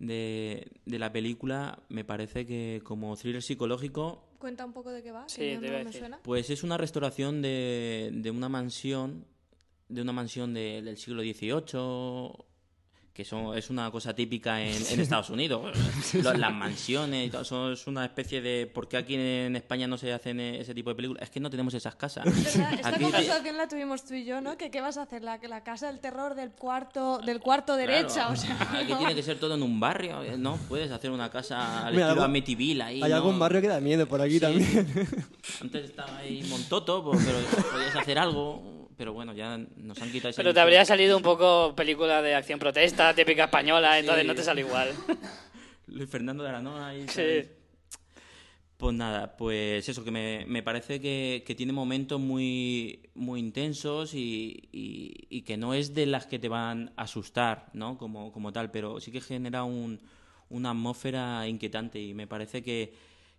de, de la película, me parece que como thriller psicológico Cuenta un poco de qué va, Sí, no a me decir. suena. pues es una restauración de, de una mansión, de una mansión de- del siglo XVIII, que son, es una cosa típica en, en Estados Unidos. [LAUGHS] Las mansiones y todo, eso es una especie de... ¿Por qué aquí en España no se hacen ese tipo de películas? Es que no tenemos esas casas. Esta Aquí- conversación la tuvimos tú y yo, ¿no? Que qué vas a hacer, la, la casa del terror del cuarto, del cuarto derecha, Claro, o sea. Aquí tiene que ser todo en un barrio, ¿no? Puedes hacer una casa al Mira, estilo Amityville ahí, Hay ¿no? algún barrio que da miedo por aquí Sí. también. Antes estaba ahí Montoto, pues, pero podías hacer algo. Pero bueno, ya nos han quitado esa Pero te habría salido un poco película de acción protesta, típica española, entonces no te sale igual. [LAUGHS] Luis Fernando de Aranoa ahí. Sí. Pues nada, pues eso, que me, me parece que, que tiene momentos muy, muy intensos y, y- y que no es de las que te van a asustar, ¿no? Como, como tal, pero sí que genera un, una atmósfera inquietante y me parece que,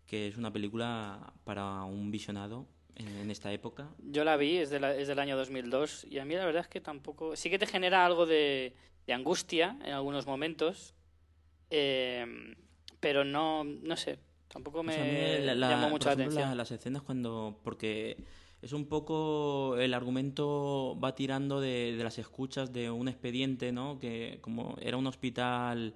que es una película para un visionado en, esta época. Yo la vi, es, de la- es del año 2002, y a mí la verdad es que tampoco... Sí que te genera algo de, de angustia en algunos momentos, eh, pero no, no sé, tampoco me Pues a mí la- la- llamó mucho la atención. la- las escenas cuando... Porque es un poco... El argumento va tirando de, de las escuchas de un expediente, ¿no? Que como era un hospital...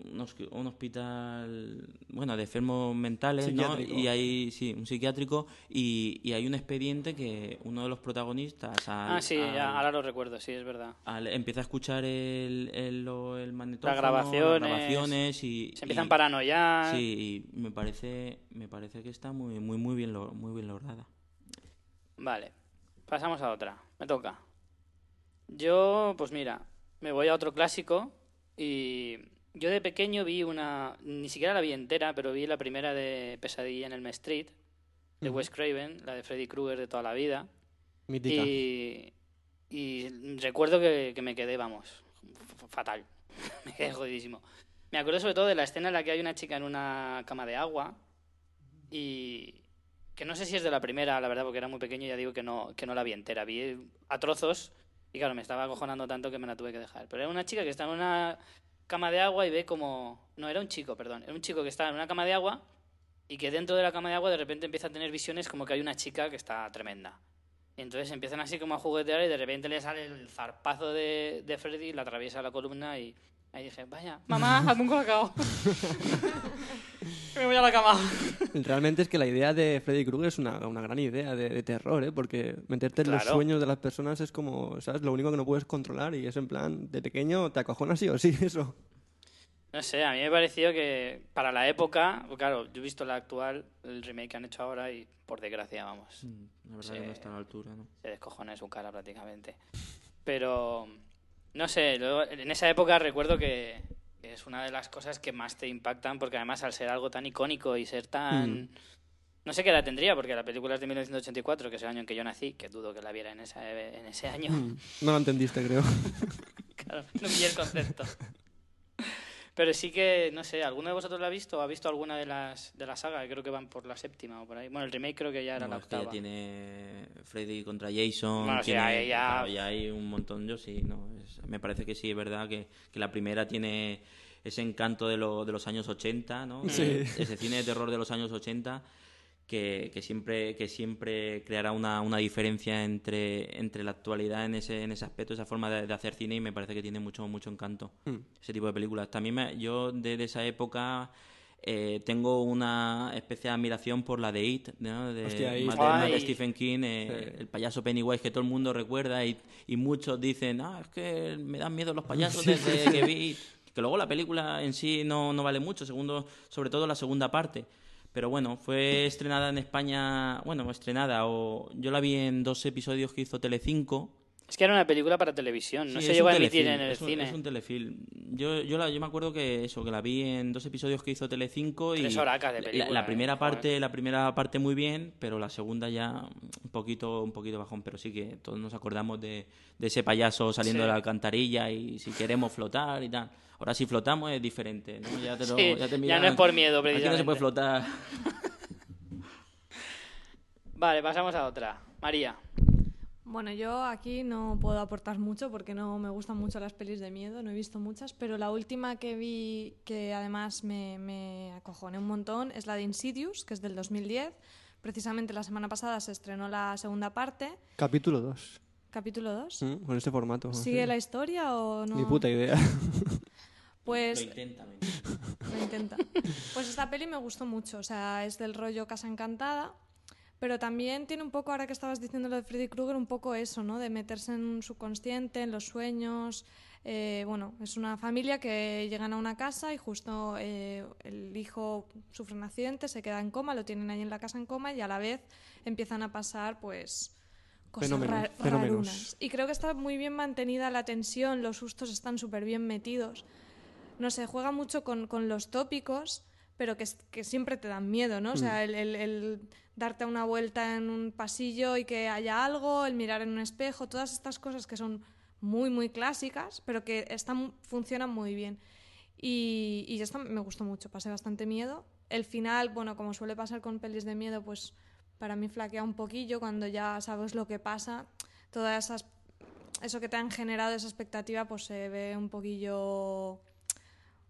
Un, hospi- un hospital, bueno, de enfermos mentales, ¿no? Y hay, sí, un psiquiátrico, y, y hay un expediente que uno de los protagonistas... al- Ah, sí, al- ya, ahora lo recuerdo, sí, es verdad. al- empieza a escuchar el, el, el magnetófono, grabaciones, las grabaciones y... Se empiezan a paranoiar. Sí, y me parece, me parece que está muy, muy, muy bien, lo- muy bien lograda. Vale, pasamos a otra. Me toca. Yo, pues mira, me voy a otro clásico y, yo de pequeño vi una, ni siquiera la vi entera, pero vi la primera de Pesadilla en el Street, de. Wes Craven, la de Freddy Krueger de toda la vida. Mítica. Y, y recuerdo que, que me quedé, vamos, fatal. [LAUGHS] me quedé jodidísimo. Me acuerdo sobre todo de la escena en la que hay una chica en una cama de agua y que no sé si es de la primera, la verdad, porque era muy pequeño y ya digo que no, que no la vi entera. Vi a trozos y claro, me estaba acojonando tanto que me la tuve que dejar. Pero era una chica que estaba en una cama de agua y ve como... No, era un chico, perdón. Era un chico que estaba en una cama de agua y que dentro de la cama de agua de repente empieza a tener visiones como que hay una chica que está tremenda. Entonces empiezan así como a juguetear y de repente le sale el zarpazo de, de Freddy, la atraviesa la columna y ahí dije, vaya, mamá, [LAUGHS] hazme un colacao. Que me voy a la cama. Realmente es que la idea de Freddy Krueger es una, una gran idea de, de terror, ¿eh? Porque meterte en los Claro. sueños de las personas es como, ¿sabes? Lo único que no puedes controlar y es en plan, de pequeño te acojonas sí o sí, [LAUGHS] eso. No sé, a mí me pareció que para la época, pues claro, yo he visto la actual, el remake que han hecho ahora y por desgracia, vamos, Mm, La verdad que no está a la altura, ¿no? se descojona su cara prácticamente. Pero, no sé, luego, en esa época recuerdo que, es una de las cosas que más te impactan porque además al ser algo tan icónico y ser tan... Mm. No sé qué edad tendría, porque la película es de 1984, que es el año en que yo nací, que dudo que la viera en, esa, en ese año. Mm, No lo entendiste, creo. [LAUGHS] Claro, no pillé el concepto. [LAUGHS] Pero sí que, no sé, ¿alguno de vosotros la ha visto o ha visto alguna de las de la saga? Creo que van por la séptima o por ahí. Bueno, el remake creo que ya era No, la es que ya octava. tiene Freddy contra Jason. Bueno, tiene- ya- claro, ya hay un montón. Yo sí, no. es- me parece que sí, es verdad que, que la primera tiene ese encanto de, lo- de los años 80, ¿no? Sí. Ese cine de terror de los años 80 que, que siempre, que siempre creará una, una diferencia entre, entre la actualidad en ese, en ese aspecto, esa forma de, de hacer cine y me parece que tiene mucho, mucho encanto Mm. ese tipo de películas. También me- yo desde esa época eh, tengo una especial admiración por la de It, ¿no? de, Hostia, de-. Stephen King, eh, Sí. el payaso Pennywise que todo el mundo recuerda y, y muchos dicen, ah, es que me dan miedo los payasos desde que vi It". Que luego la película en sí no, no vale mucho, segundo, sobre todo la segunda parte. Pero bueno, fue estrenada en España, bueno, estrenada, o yo la vi en dos episodios que hizo Telecinco. Es que era una película para televisión, no Sí, se llegó a emitir en el es un, cine. Es un telefilm. Yo, yo, la- yo me acuerdo que eso, que la vi en dos episodios que hizo Telecinco y Tres horacas de la- película, la, eh, primera parte, la primera parte muy bien, pero la segunda ya un poquito, un poquito bajón. Pero sí que todos nos acordamos de, de ese payaso saliendo Sí. de la alcantarilla y si queremos flotar y tal. Ahora si flotamos es diferente, ¿no? Ya, te lo- Sí, ya, te ya no es por miedo, Aquí no se precisamente. puede flotar. [LAUGHS] Vale, pasamos a otra. María. Bueno, yo aquí no puedo aportar mucho porque no me gustan mucho las pelis de miedo, no he visto muchas, pero la última que vi que además me, me acojoné un montón es la de Insidious, que es del 2010. Precisamente la semana pasada se estrenó la segunda parte, Capítulo 2. capítulo 2. Mm, Con este formato. ¿Sigue sí. la historia o no? Ni puta idea. [LAUGHS] Pues Lo intenta, lo [LAUGHS] intenta. Lo intenta. Pues esta peli me gustó mucho, o sea, es del rollo Casa Encantada, pero también tiene un poco, ahora que estabas diciendo lo de Freddy Krueger, un poco eso, ¿no? De meterse en un subconsciente, en los sueños. Eh, bueno, es una familia que llegan a una casa y justo eh, el hijo sufre un accidente, se queda en coma, lo tienen ahí en la casa en coma y a la vez empiezan a pasar, pues cosas Fenómenos, fenómenos. Y creo que está muy bien mantenida la tensión, los sustos están súper bien metidos no sé, juega mucho con, con los tópicos, pero que, que siempre te dan miedo, ¿no? O sea, el, el- el darte una vuelta en un pasillo y que haya algo, el mirar en un espejo, todas estas cosas que son muy, muy clásicas, pero que están, funcionan muy bien. Y, y esto me gustó mucho, pasé bastante miedo. El final, bueno, como suele pasar con pelis de miedo, pues para mí flaquea un poquillo cuando ya sabes lo que pasa. Todas esas eso que te han generado esa expectativa pues se ve un poquillo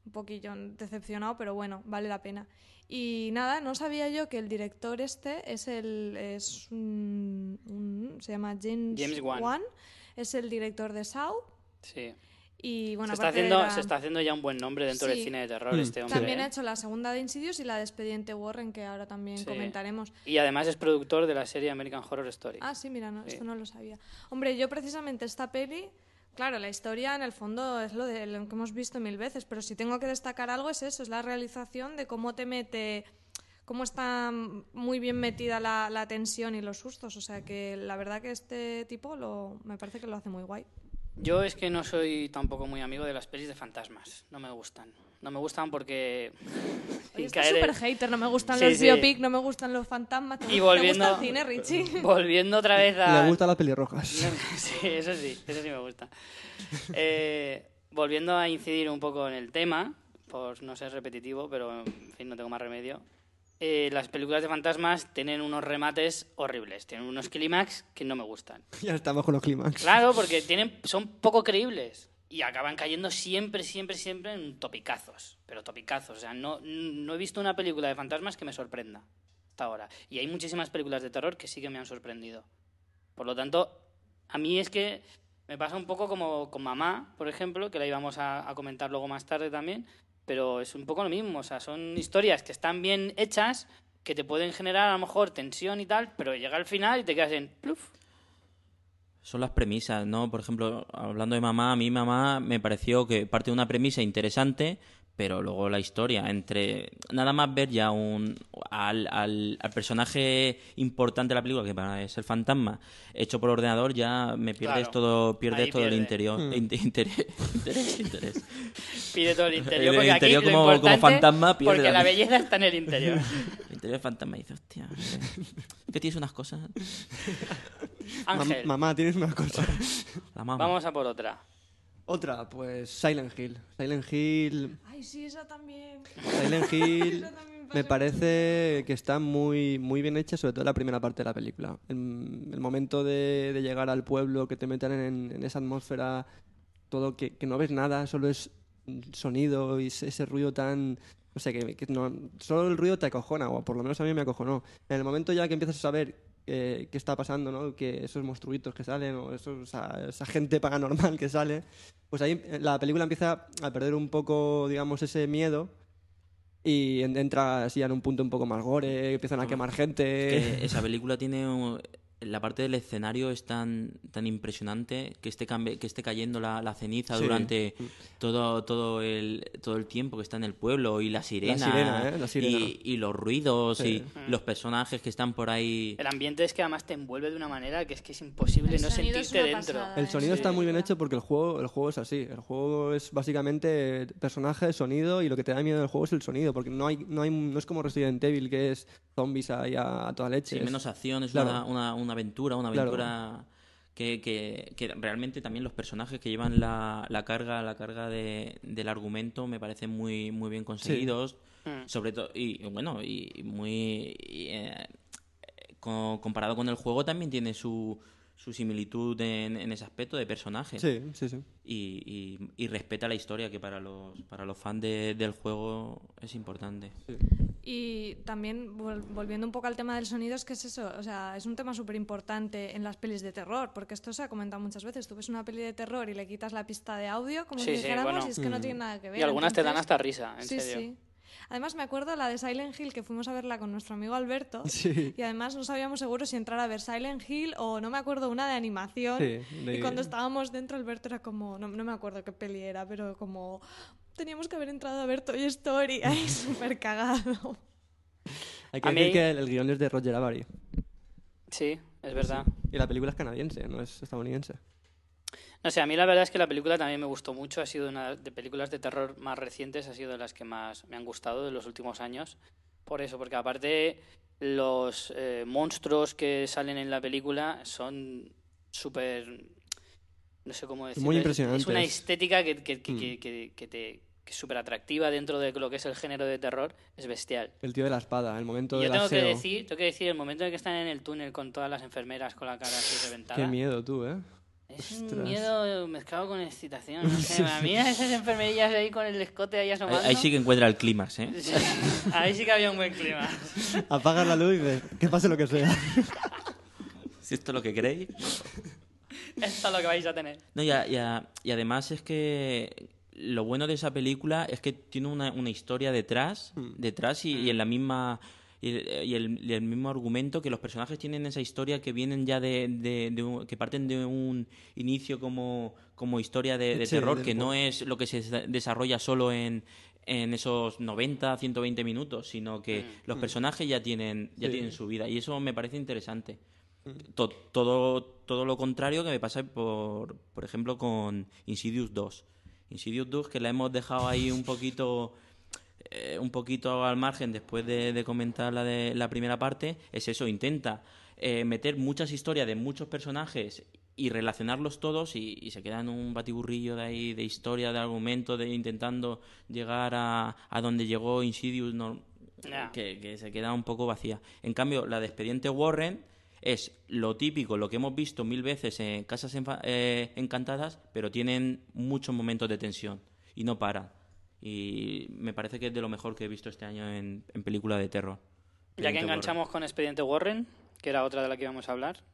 un poquillo decepcionado pero bueno vale la pena y nada no sabía yo que el director este es el es un, un- se llama James, James Wan. es el director de Saw Sí. y bueno se, está haciendo, la- se está haciendo ya un buen nombre dentro del Sí. cine de terror Mm. este hombre. también ha ¿eh? hecho la segunda de Insidious y la de Expediente Warren que ahora también Sí. comentaremos Y además es productor de la serie American Horror Story. Ah, sí, mira, no, Sí. esto no lo sabía. Hombre, yo precisamente esta peli, claro, la historia en el fondo es lo, de, lo que hemos visto mil veces, pero si tengo que destacar algo es eso, es la realización de cómo te mete, cómo está muy bien metida la, la tensión y los sustos. O sea que la verdad que este tipo lo, me parece que lo hace muy guay. Yo es que no soy tampoco muy amigo de las pelis de fantasmas. No me gustan. No me gustan porque... Oye, estás caer súper hater, no me gustan Sí, los sí. biopic, no me gustan los fantasmas. ¿Te, Y gusta- te volviendo, gusta el cine, Richie? [LAUGHS] volviendo otra vez a... Le gustan las pelirrojas. [LAUGHS] Sí, eso sí, eso sí me gusta. Eh, volviendo a incidir un poco en el tema, por no ser repetitivo, pero en fin, no tengo más remedio. Eh, las películas de fantasmas tienen unos remates horribles, tienen unos clímax que no me gustan. [LAUGHS] ya estamos con los clímax. Claro, porque tienen, son poco creíbles y acaban cayendo siempre, siempre, siempre en topicazos. Pero topicazos. O sea, no, no he visto una película de fantasmas que me sorprenda hasta ahora. Y hay muchísimas películas de terror que sí que me han sorprendido. Por lo tanto, a mí es que me pasa un poco como con mamá, por ejemplo, que la íbamos a, a comentar luego más tarde también. Pero es un poco lo mismo. O sea, son historias que están bien hechas, que te pueden generar a lo mejor tensión y tal, pero llega al final y te quedas en pluf. Son las premisas, ¿no? Por ejemplo, hablando de mamá, a mí mamá me pareció que parte de una premisa interesante, pero luego la historia, entre nada más ver ya un al, al, al personaje importante de la película, que para es el fantasma, hecho por ordenador, ya me pierdes Claro. todo, pierdes Ahí todo el interior. inte- interés, [LAUGHS] interés, interés. Pide todo el interior. El porque aquí interior lo como- como fantasma pierde Porque la- la belleza está en el interior. [LAUGHS] El interior fantasma y dice, hostia, eh, que tienes unas cosas. [LAUGHS] Mamá, tienes una cosa. La mamá. vamos a por otra. Otra, pues Silent Hill. Silent Hill. Ay, sí, esa también. Silent [LAUGHS] Hill me parece que está muy, muy bien hecha, sobre todo la primera parte de la película. El, el momento de, de llegar al pueblo, que te metan en, en esa atmósfera, todo que, que no ves nada, solo es sonido y ese, ese ruido tan... No sé, que, que no, solo el ruido te acojona, o por lo menos a mí me acojonó. En el momento ya que empiezas a saber eh, qué está pasando, ¿no? que esos monstruitos que salen, o esos, o sea, esa gente paranormal que sale, pues ahí la película empieza a perder un poco, digamos, ese miedo y en- entra así en un punto un poco más gore, empiezan a quemar gente. que esa película tiene un- la parte del escenario es tan tan impresionante que esté que esté cayendo la, la ceniza Sí. durante todo todo el todo el tiempo que está en el pueblo y la sirena, sirena, ¿eh? La sirena. Y, y los ruidos Sí. y los personajes que están por ahí El ambiente es que además te envuelve de una manera que es que es imposible El no sonido sentirte dentro. pasada. El sonido Sí. está muy bien hecho porque el juego, el juego es así. El juego es básicamente personaje, sonido y lo que te da miedo del juego es el sonido. Porque no hay, no hay, no es como Resident Evil que es zombies ahí a, a toda leche. sí, Es- menos acción es Claro. una, una, una aventura una Claro. aventura que, que, que realmente también los personajes que llevan la, la carga la carga de, del argumento me parecen muy muy bien conseguidos Mm. sobre todo y bueno y muy y, eh, co- comparado con el juego también tiene su, su similitud en, en ese aspecto de personaje Sí, sí, sí. y, y- y respeta la historia que para los para los fans de- del juego es importante Y también, vol- volviendo un poco al tema del sonido, es que es eso, o sea, es un tema súper importante en las pelis de terror, porque esto se ha comentado muchas veces. Tú ves una peli de terror y le quitas la pista de audio, como Sí, si sí, dijéramos, bueno. y es que no tiene nada que ver. Y algunas te dan hasta risa, en sí, serio. sí. Además, me acuerdo la de Silent Hill, que fuimos a verla con nuestro amigo Alberto. [LAUGHS] Sí. Y además no sabíamos seguro si entrar a ver Silent Hill o no me acuerdo una de animación. Sí, de- Y cuando estábamos dentro, Alberto era como, no, no me acuerdo qué peli era, pero como teníamos que haber entrado a ver Toy Story, ahí [LAUGHS] súper cagado. Hay que A decir mí- que el, el guion es de Roger Avary. Sí, es verdad. Y la película es canadiense, no es estadounidense. No sé, a mí la verdad es que la película también me gustó mucho. Ha sido una de películas de terror más recientes, ha sido de las que más me han gustado de los últimos años. Por eso, porque aparte los eh, monstruos que salen en la película son súper... No sé cómo decirlo. Muy es- Es, una estética que, que, que, Mm. que- que- que te que es súper atractiva dentro de lo que es el género de terror. Es bestial. El tío de la espada, el momento yo del tengo que, decir, tengo que decir, el momento en que están en el túnel con todas las enfermeras con la cara así reventada... Qué miedo tú, ¿eh? Es un Ostras. miedo mezclado con excitación. No [LAUGHS] sé, a mí esas enfermerillas ahí con el escote ahí ahí, asomando. ahí sí que encuentra el clímax ¿eh? Ahí sí que había un buen clima. Apagas la luz y dices, que pase lo que sea. [LAUGHS] si esto es lo que queréis [LAUGHS] [LAUGHS] Esto es lo que vais a tener. No, y, a- y a- y además es que lo bueno de esa película es que tiene una, una historia detrás, detrás y, y en la misma y, el, y el mismo argumento que los personajes tienen esa historia que vienen ya de, de- de un- que parten de un inicio como, como historia de, de Sí, terror que no es lo que se des- desarrolla solo en en esos 90, 120 minutos, sino que los personajes ya tienen ya Sí. tienen su vida y eso me parece interesante. To- todo, todo lo contrario que me pasa por, por ejemplo con Insidious 2 Insidious 2, que la hemos dejado ahí un poquito eh, un poquito al margen después de, de comentar la de la primera parte, es eso, intenta eh, meter muchas historias de muchos personajes y relacionarlos todos y, y se queda en un batiburrillo de ahí de historia, de argumento, de intentando llegar a, a donde llegó Insidious, no, Ya. que, que se queda un poco vacía. En cambio, la de Expediente Warren es lo típico, lo que hemos visto mil veces en Casas eh, Encantadas, pero tienen muchos momentos de tensión y no paran. Y me parece que es de lo mejor que he visto este año en, en película de terror. Ya que enganchamos con Expediente Warren, que era otra de la que íbamos a hablar,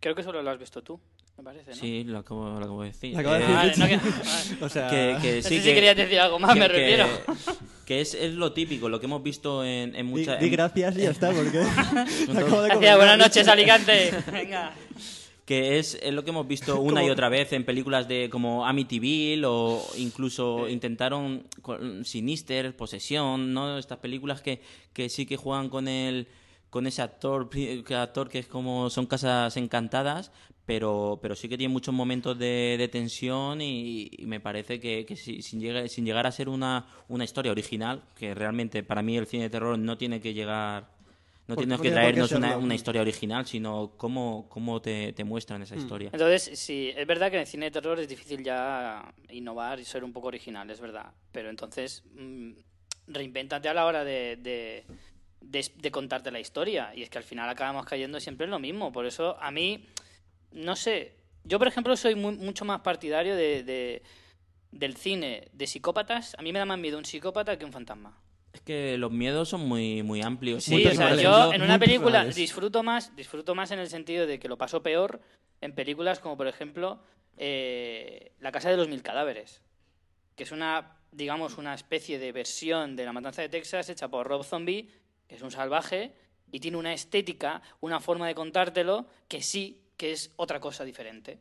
creo que solo lo has visto tú, me parece, ¿no? Sí, lo acabo, lo acabo de decir. Lo acabo de Eh, decir. Vale, no que- vale. [LAUGHS] O sea, que, que No sí sé si que- querías decir algo más, que- me que- refiero. [LAUGHS] Que es, es lo típico, lo que hemos visto en, en di, muchas... di en- gracias y ya está, porque [LAUGHS] acabo de Gracias, comentar. buenas noches, Alicante. Venga. que es, es lo que hemos visto una y Como- otra vez en películas de como Amityville o incluso intentaron con Sinister, Posesión, ¿no? Estas películas que, que sí que juegan con el con ese actor pri- que actor que es como son casas encantadas, pero pero sí que tiene muchos momentos de, de tensión y, y me parece que, que si- sin, llegar, sin llegar a ser una, una historia original, que realmente para mí el cine de terror no tiene que llegar no Por- tiene que traernos una, historia original, sino cómo, cómo te, te muestran Hmm. esa historia. Entonces, sí, es verdad que en el cine de terror es difícil ya innovar y ser un poco original, es verdad. Pero entonces, mm, reinvéntate a la hora de, de, de- de contarte la historia. Y es que al final acabamos cayendo siempre en lo mismo. Por eso, a mí, no sé. Yo, por ejemplo, soy mu- mucho más partidario de, de- del cine de psicópatas. A mí me da más miedo un psicópata que un fantasma. Es que los miedos son muy, muy amplios. Sí, Muy o sea, yo en una muy película personales. disfruto más, disfruto más en el sentido de que lo paso peor en películas como por ejemplo eh, La casa de los mil cadáveres, que es una, digamos, una especie de versión de La matanza de Texas hecha por Rob Zombie, que es un salvaje y tiene una estética, una forma de contártelo que sí que es otra cosa diferente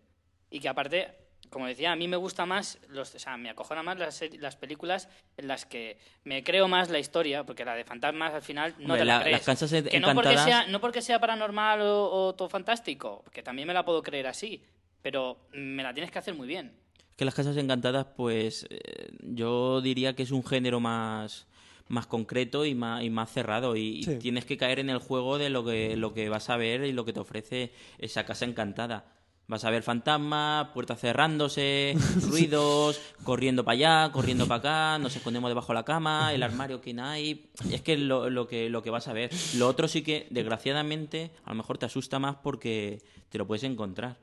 y que aparte como decía, a mí me gusta más, los, o sea, me acojona más las, las películas en las que me creo más la historia, porque la de fantasmas al final no Hombre, te la, la- crees. las que no porque, encantadas- sea, no porque sea paranormal o, o todo fantástico, que también me la puedo creer así, pero me la tienes que hacer muy bien. Que las casas encantadas, pues eh, yo diría que es un género más más concreto y más, y más cerrado y, tienes que caer en el juego de lo que, lo que vas a ver y lo que te ofrece esa casa encantada. Vas a ver fantasmas, puertas cerrándose, [LAUGHS] ruidos, corriendo para allá, corriendo para acá, nos escondemos debajo de la cama, el armario que no hay. Es que es lo, lo que lo que vas a ver. Lo otro sí que, desgraciadamente, a lo mejor te asusta más porque te lo puedes encontrar.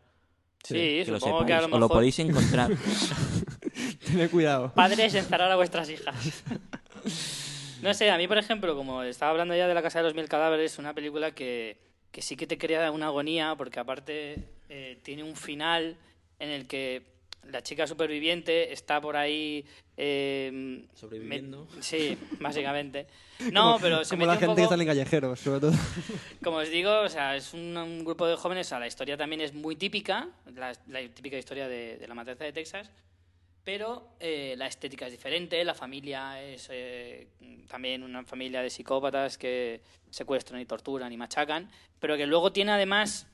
Sí, Que lo que a lo mejor... o lo podéis encontrar. [LAUGHS] Tened cuidado. Padres, encerrar a vuestras hijas. [LAUGHS] No sé, a mí, por ejemplo, como estaba hablando ya de La Casa de los Mil Cadáveres, una película que, que sí que te crea una agonía, porque aparte eh, tiene un final en el que la chica superviviente está por ahí... eh, Sobreviviendo. me- sí, básicamente. [LAUGHS] No, pero se Como la gente que está en callejeros, sobre todo. [LAUGHS] Como os digo, o sea, es un, un grupo de jóvenes, o sea, la historia también es muy típica, la, la típica historia de, de la matanza de Texas, pero eh, la estética es diferente, la familia es eh, también una familia de psicópatas que secuestran y torturan y machacan, pero que luego tiene además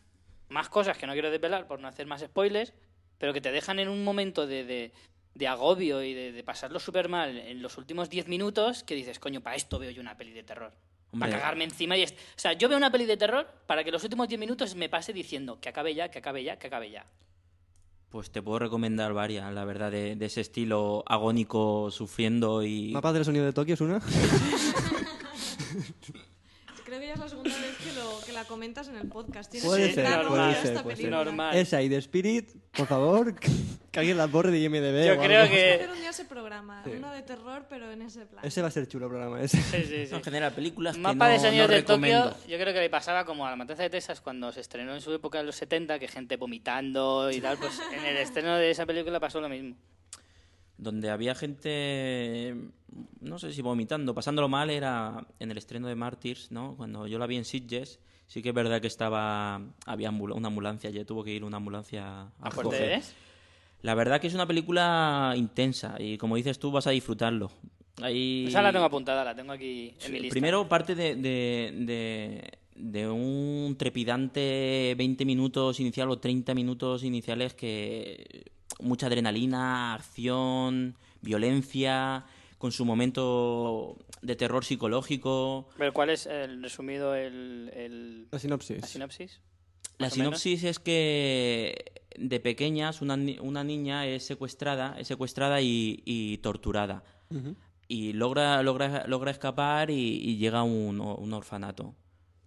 más cosas que no quiero desvelar por no hacer más spoilers, pero que te dejan en un momento de, de- de agobio y de, de pasarlo súper mal en los últimos 10 minutos que dices, coño, para esto veo yo una peli de terror. Hombre. Para cagarme encima y... O sea, yo veo una peli de terror para que los últimos 10 minutos me pase diciendo que acabe ya, que acabe ya, que acabe ya. Pues te puedo recomendar varias, la verdad, de, de ese estilo agónico, sufriendo y... ¿Mapas del sonido de Tokio es una? [LAUGHS] Creo que ya es la segunda vez que, lo, que la comentas en el podcast. Tienes Puede que ser, dar puede ser, esta puede ser. Normal. Esa y The Spirit, por favor, [LAUGHS] que alguien la borre de IMDB Yo o creo algo. que- Vamos a hacer un día ese programa, Sí. uno de terror, pero en ese plan. Ese va a ser chulo el programa ese. Sí, sí, sí. En general, películas que Mapa no, de sonidos no de Tokio, yo creo que le pasaba como a la matanza de Texas cuando se estrenó en su época en los 70, que gente vomitando y tal, pues en el estreno de esa película pasó lo mismo. Donde había gente, no sé si vomitando, pasándolo mal, era en el estreno de Martyrs, ¿no? Cuando yo la vi en Sitges, sí que es verdad que estaba, había ambul- una ambulancia, ya tuvo que ir una ambulancia a ¿A recoger. La verdad que es una película intensa y como dices tú vas a disfrutarlo. Ahí... Esa la tengo apuntada, la tengo aquí en mi lista. Primero parte de, de, de- de un trepidante 20 minutos inicial o 30 minutos iniciales que mucha adrenalina, acción, violencia, con su momento de terror psicológico. Pero ¿cuál es el resumido, el, el- La sinopsis. la sinopsis? La es que de pequeñas una, ni- una niña es secuestrada, es secuestrada y, y torturada. Y logra, logra, logra escapar y, y llega a un, un orfanato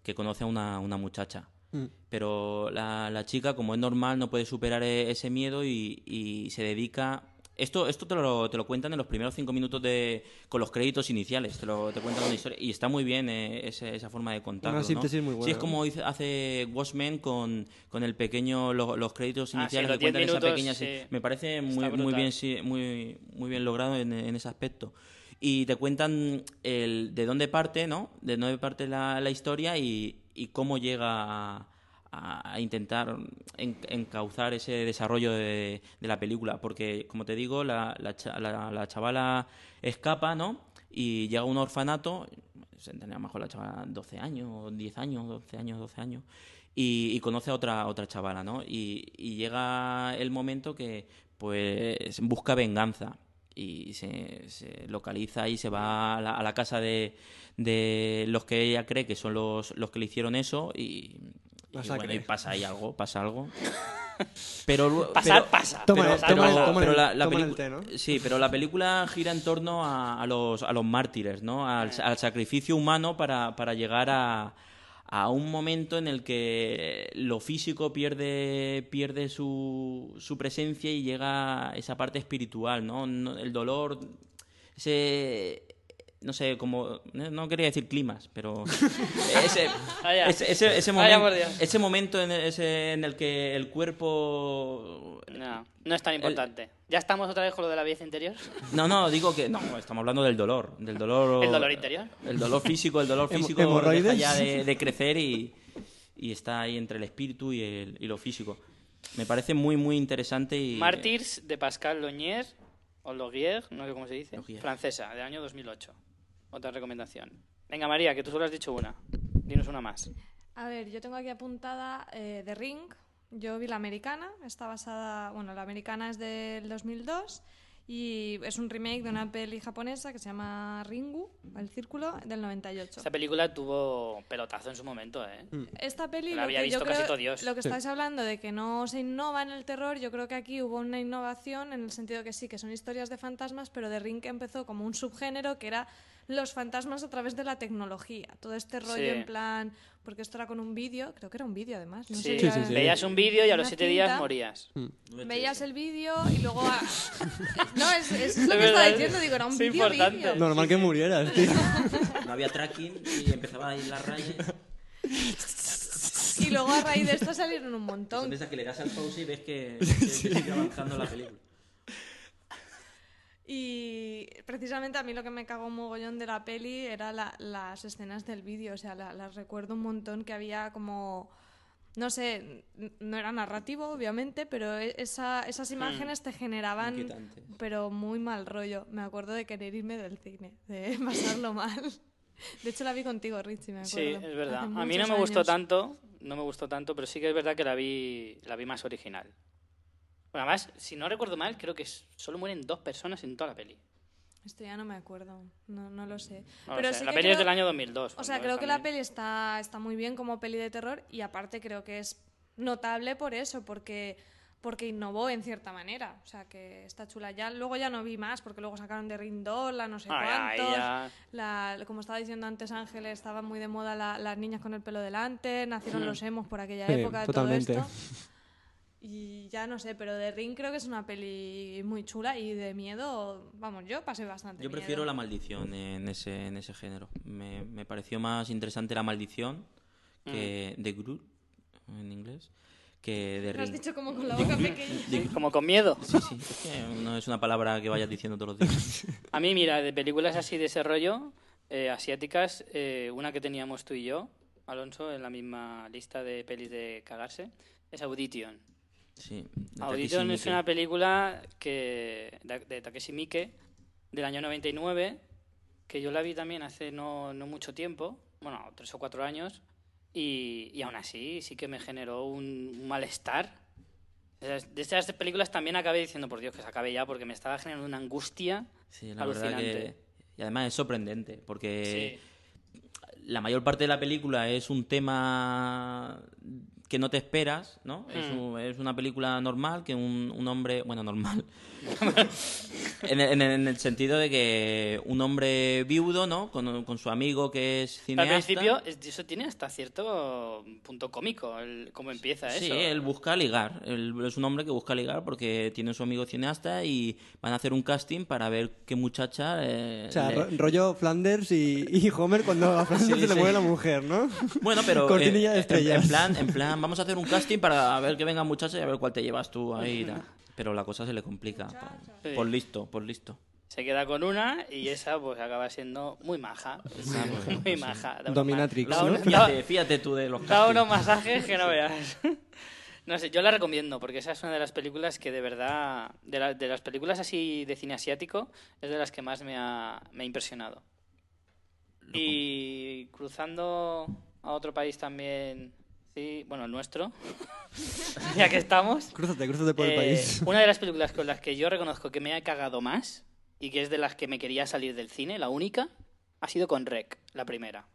que conoce a una, una muchacha. Mm. Pero la, la chica, como es normal, no puede superar e- ese miedo y, y se dedica... Esto, esto te, lo, te lo cuentan en los primeros cinco minutos de, con los créditos iniciales. Te, lo, te cuentan una historia. Y está muy bien eh, ese- esa forma de contarlo. Una ¿no? síntesis muy Sí, buena, es como hizo- hace Watchmen con, con el pequeño, lo- los créditos Ah, sí, iniciales los que cuentan 10 esa minutos, pequeña. sí. Me parece muy, muy bien, sí, muy, muy bien logrado en, en ese aspecto. Y te cuentan el, de dónde parte, ¿no? De dónde parte la, la historia y, y cómo llega a, intentar en- encauzar ese desarrollo de, la película. Porque, como te digo, la, la, la- la chavala escapa, ¿no? Y llega a un orfanato, se tendría mejor la chavala 12 años, 10 años, 12 años, 12 años. Y, y conoce a otra, otra chavala, ¿no? Y, y llega el momento que, pues, busca venganza y se, se localiza y se va a la, a la casa de, de los que ella cree que son los, los que le hicieron eso y, y bueno, y pasa ahí algo, pasa algo. [LAUGHS] Pero, Pasar, pero- pasa. Sí, pero la película gira en torno a, a los, a los mártires, ¿no? Al, al sacrificio humano para, para llegar a, a un momento en el que lo físico pierde, pierde su, su presencia y llega esa parte espiritual, ¿no? El dolor, ese... No sé, como... No quería decir climas, pero... [LAUGHS] Ese, Vaya. ese, ese, ese Vaya momento, por Dios. ese momento en el, ese en el que el cuerpo No, no es tan importante. ¿Ya estamos otra vez con lo de la belleza interior? no, no, digo que no, estamos hablando del dolor, del dolor. ¿El dolor interior? El dolor físico, el dolor físico hemorroides. deja ya de, [LAUGHS] de crecer y, y está ahí entre el espíritu y, el, y lo físico. Me parece muy, muy interesante y... Martyrs de Pascal Logier, o Logier, no sé cómo se dice, Logier. francesa, del año 2008. Otra recomendación. Venga, María, que tú solo has dicho una. Dinos una más. A ver, yo tengo aquí apuntada eh, The Ring. Yo vi la americana, está basada, bueno, la americana es del 2002 y es un remake de una peli japonesa que se llama Ringu, El Círculo, del 98. Esta película tuvo pelotazo en su momento, ¿eh? Esta peli, La lo había que yo visto casi creo- todo Dios. lo que estáis hablando de que no se innova en el terror, yo creo que aquí hubo una innovación en el sentido que sí, que son historias de fantasmas, pero The Ring empezó como un subgénero que era los fantasmas a través de la tecnología. Todo este rollo Sí. en plan, porque esto era con un vídeo, creo que era un vídeo además. No Sí. sé, Sí, ya- sí, sí. Veías un vídeo y a los siete días cinta. morías. Veías el vídeo y luego... a- [LAUGHS] no, es, es lo que estaba diciendo, digo, era un es vídeo. Normal que murieras, tío. No había tracking y empezaba a ir las rayas. Y luego a raíz de esto salieron un Son montón. de esas que le das al pause y ves que, que [LAUGHS] sigue avanzando la película. Y precisamente a mí lo que me cagó un mogollón de la peli era la- las escenas del vídeo. O sea, la- las recuerdo un montón que había como. No sé, no era narrativo, obviamente, pero e- esa- esas imágenes te generaban. Pero muy mal rollo. Me acuerdo de querer irme del cine, de [LAUGHS] pasarlo mal. De hecho, la vi contigo, Richie, me acuerdo. Sí, es verdad. A mí no me gustó tanto, no me gustó tanto, pero sí que es verdad que la vi, la vi más original. Bueno, además, si no recuerdo mal, creo que solo mueren dos personas en toda la peli. Esto ya no me acuerdo, no, no lo sé. No lo pero sé, sí La que peli es creo- del año 2002. O sea, creo que la también- peli está, está muy bien como peli de terror y aparte creo que es notable por eso, porque, porque innovó en cierta manera. O sea, que está chula. Ya, luego ya no vi más, porque luego sacaron de Rindol, la no sé ahí cuántos. ya- La, como estaba diciendo antes Ángel, estaban muy de moda la- las niñas con el pelo delante, nacieron Hmm. los emos por aquella Sí, época, totalmente. todo esto. [LAUGHS] Y ya no sé, pero de Ring creo que es una peli muy chula y de miedo, vamos, yo pasé bastante Yo miedo. prefiero la maldición en ese, en ese género. Me, me pareció más interesante la maldición que Mm. The Grudge, en inglés, que The Lo has Ring. dicho como con la boca pequeña. Sí, como con miedo. Sí, sí, es que no es una palabra que vayas diciendo todos los días. [LAUGHS] A mí, mira, de películas así de ese rollo, eh, asiáticas, eh, una que teníamos tú y yo, Alonso, en la misma lista de pelis de cagarse, es Audition. Sí, Audition es una película que de, de Takeshi Miike del año 99 que yo la vi también hace no, no mucho tiempo, bueno, tres o cuatro años, y, y aún así sí que me generó un, un malestar De estas películas también acabé diciendo, por Dios, que se acabe ya, porque me estaba generando una angustia Sí, la verdad alucinante. que... Y además es sorprendente, porque Sí. la mayor parte de la película es un tema que no te esperas, ¿no? Es, Mm. un- es una película normal que un, un hombre, bueno, normal, [LAUGHS] en, el, en el- en el sentido de que un hombre viudo, ¿no? Con, con su amigo que es Al cineasta. principio, es- eso tiene hasta cierto punto cómico, el, cómo empieza Sí, eso. él busca ligar. Él es un hombre que busca ligar porque tiene su amigo cineasta y van a hacer un casting para ver qué muchacha. eh, O sea, le- ro- rollo Flanders y, y Homer cuando a Flanders Sí, se le sí. mueve la mujer, ¿no? Bueno, pero [LAUGHS] Cortinilla eh, de en- estrellas. En, plan, en plan, vamos a hacer un casting para ver que venga muchacha y a ver cuál te llevas tú ahí. y tal. Pero la cosa se le complica. Por, Sí. por listo, por listo. Se queda con una y esa pues acaba siendo muy maja. muy maja. Unos Dominatrix, ¿no? Fíjate, fíjate tú de los da unos masajes que no veas. [LAUGHS] No sé, yo la recomiendo porque esa es una de las películas que de verdad, de, la- de las películas así de cine asiático, es de las que más me ha, me ha impresionado. Y cruzando a otro país también, sí, bueno, el nuestro, [LAUGHS] ya que estamos. Crúzate, crúzate por el Eh, país. Una de las películas con las que yo reconozco que me ha cagado más y que es de las que me quería salir del cine, la única, ha sido con Rec, la primera.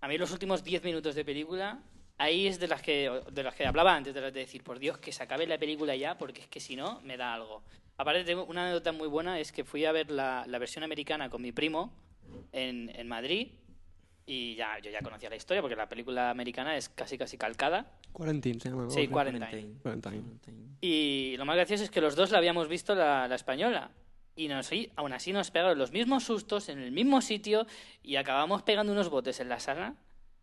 A mí los últimos 10 minutos de película, ahí es de las que de las que hablaba antes, de las de decir, por Dios, que se acabe la película ya, porque es que si no, me da algo. Aparte, tengo una anécdota muy buena, es que fui a ver la, la versión americana con mi primo en, en Madrid y ya yo ya conocía la historia, porque la película americana es casi casi calcada. Quarantine se llama. Sí. Quarantine. Quarantine. Y lo más gracioso es que los dos la habíamos visto la, la española. Y nos, y aún así nos pegaron los mismos sustos en el mismo sitio y acabamos pegando unos botes en la sala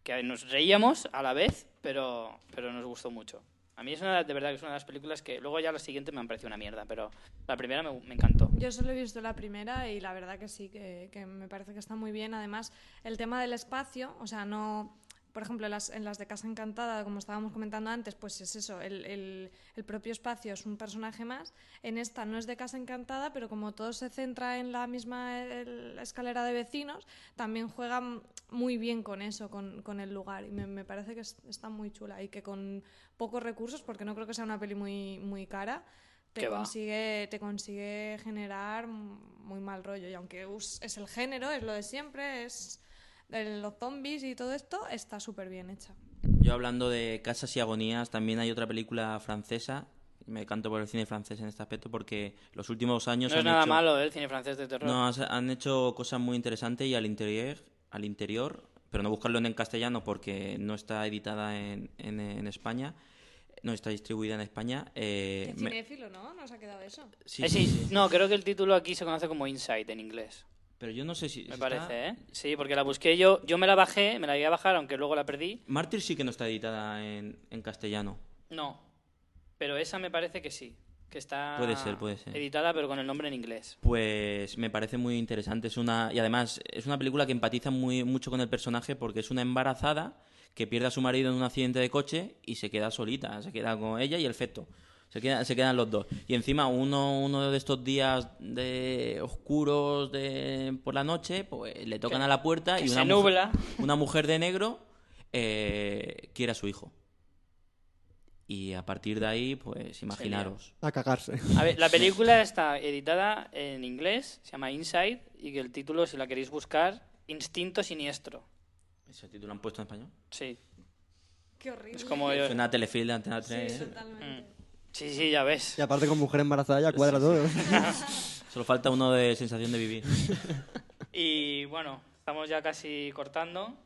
que nos reíamos a la vez, pero, pero nos gustó mucho. A mí es una, de verdad que es una de las películas que luego ya la siguiente me han parecido una mierda, pero la primera me, encantó. Yo solo he visto la primera y la verdad que sí, que, que me parece que está muy bien. Además, el tema del espacio, o sea, no... Por ejemplo, en las, en las de Casa Encantada, como estábamos comentando antes, pues es eso, el, el- el propio espacio es un personaje más. En esta no es de Casa Encantada, pero como todo se centra en la misma escalera de vecinos, también juega muy bien con eso, con, con el lugar. Y me, me parece que es- está muy chula y que con pocos recursos, porque no creo que sea una peli muy, muy cara, te consigue, te consigue generar muy mal rollo. Y aunque es el género, es lo de siempre, es el- los zombies y todo esto, está súper bien hecha. Yo hablando de casas y agonías, también hay otra película francesa. Me canto por el cine francés en este aspecto porque los últimos años No es han nada hecho... malo ¿eh? el cine francés de terror. No, han hecho cosas muy interesantes y al interior, al interior, pero no buscarlo en castellano porque no está editada en, en, en España, no está distribuida en España. eh, me- cinéfilo, ¿no? Nos ha quedado eso. sí, Eh, sí, sí, sí. No, creo que el título aquí se conoce como Inside en inglés. Pero yo no sé si... Me está- parece, ¿eh? Sí, porque la busqué yo. Yo me la bajé, me la iba a bajar, aunque luego la perdí. Mártir sí que no está editada en, en castellano. No. Pero esa me parece que sí. Que está Puede ser, puede ser. editada, pero con el nombre en inglés. Pues me parece muy interesante. Es una y además es una película que empatiza muy mucho con el personaje porque es una embarazada que pierde a su marido en un accidente de coche y se queda solita, se queda con ella y el feto. Se, queda- se quedan los dos. Y encima uno, uno de estos días de oscuros de por la noche, pues le tocan Que- a la puerta y se una nubla. mujer, una mujer de negro eh, quiere a su hijo. Y a partir de ahí, pues imaginaros. A cagarse. A ver, la película está editada en inglés, se llama Inside, y que el título, si la queréis buscar, Instinto Siniestro. ¿Ese título lo han puesto en español? Sí. Qué horrible. Es como yo. Suena a telefilm de Antena 3. Sí, ¿eh? totalmente. Sí, sí, ya ves. Y aparte con mujer embarazada ya cuadra todo. [LAUGHS] Solo falta uno de sensación de vivir. [LAUGHS] Y bueno, estamos ya casi cortando.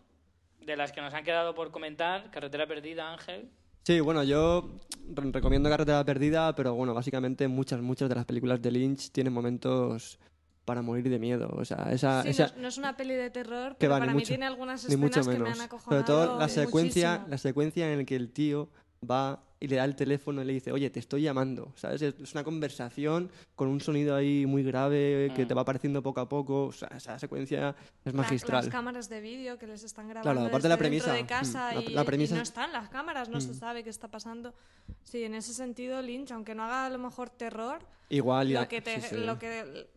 De las que nos han quedado por comentar, Carretera Perdida, Ángel. Sí, bueno, yo re- recomiendo Carretera Perdida, pero bueno, básicamente muchas, muchas de las películas de Lynch tienen momentos para morir de miedo. O sea, esa... Sí, esa no, es, no es una peli de terror, que pero va, para mí mucho, tiene algunas ni mucho escenas que me han acojonado Sobre todo la secuencia, muchísimo. la secuencia en la que el tío va y le da el teléfono y le dice, oye, te estoy llamando, ¿sabes? Es una conversación con un sonido ahí muy grave que te va apareciendo poco a poco. O sea, esa secuencia es La- magistral. las cámaras de vídeo que les están grabando Claro, aparte la premisa, de casa mm, la- y, la y premisa- no están las cámaras, no se Mm. sabe qué está pasando. Sí, en ese sentido Lynch, aunque no haga a lo mejor terror, Igual, ya- lo que te, sí, sí. lo que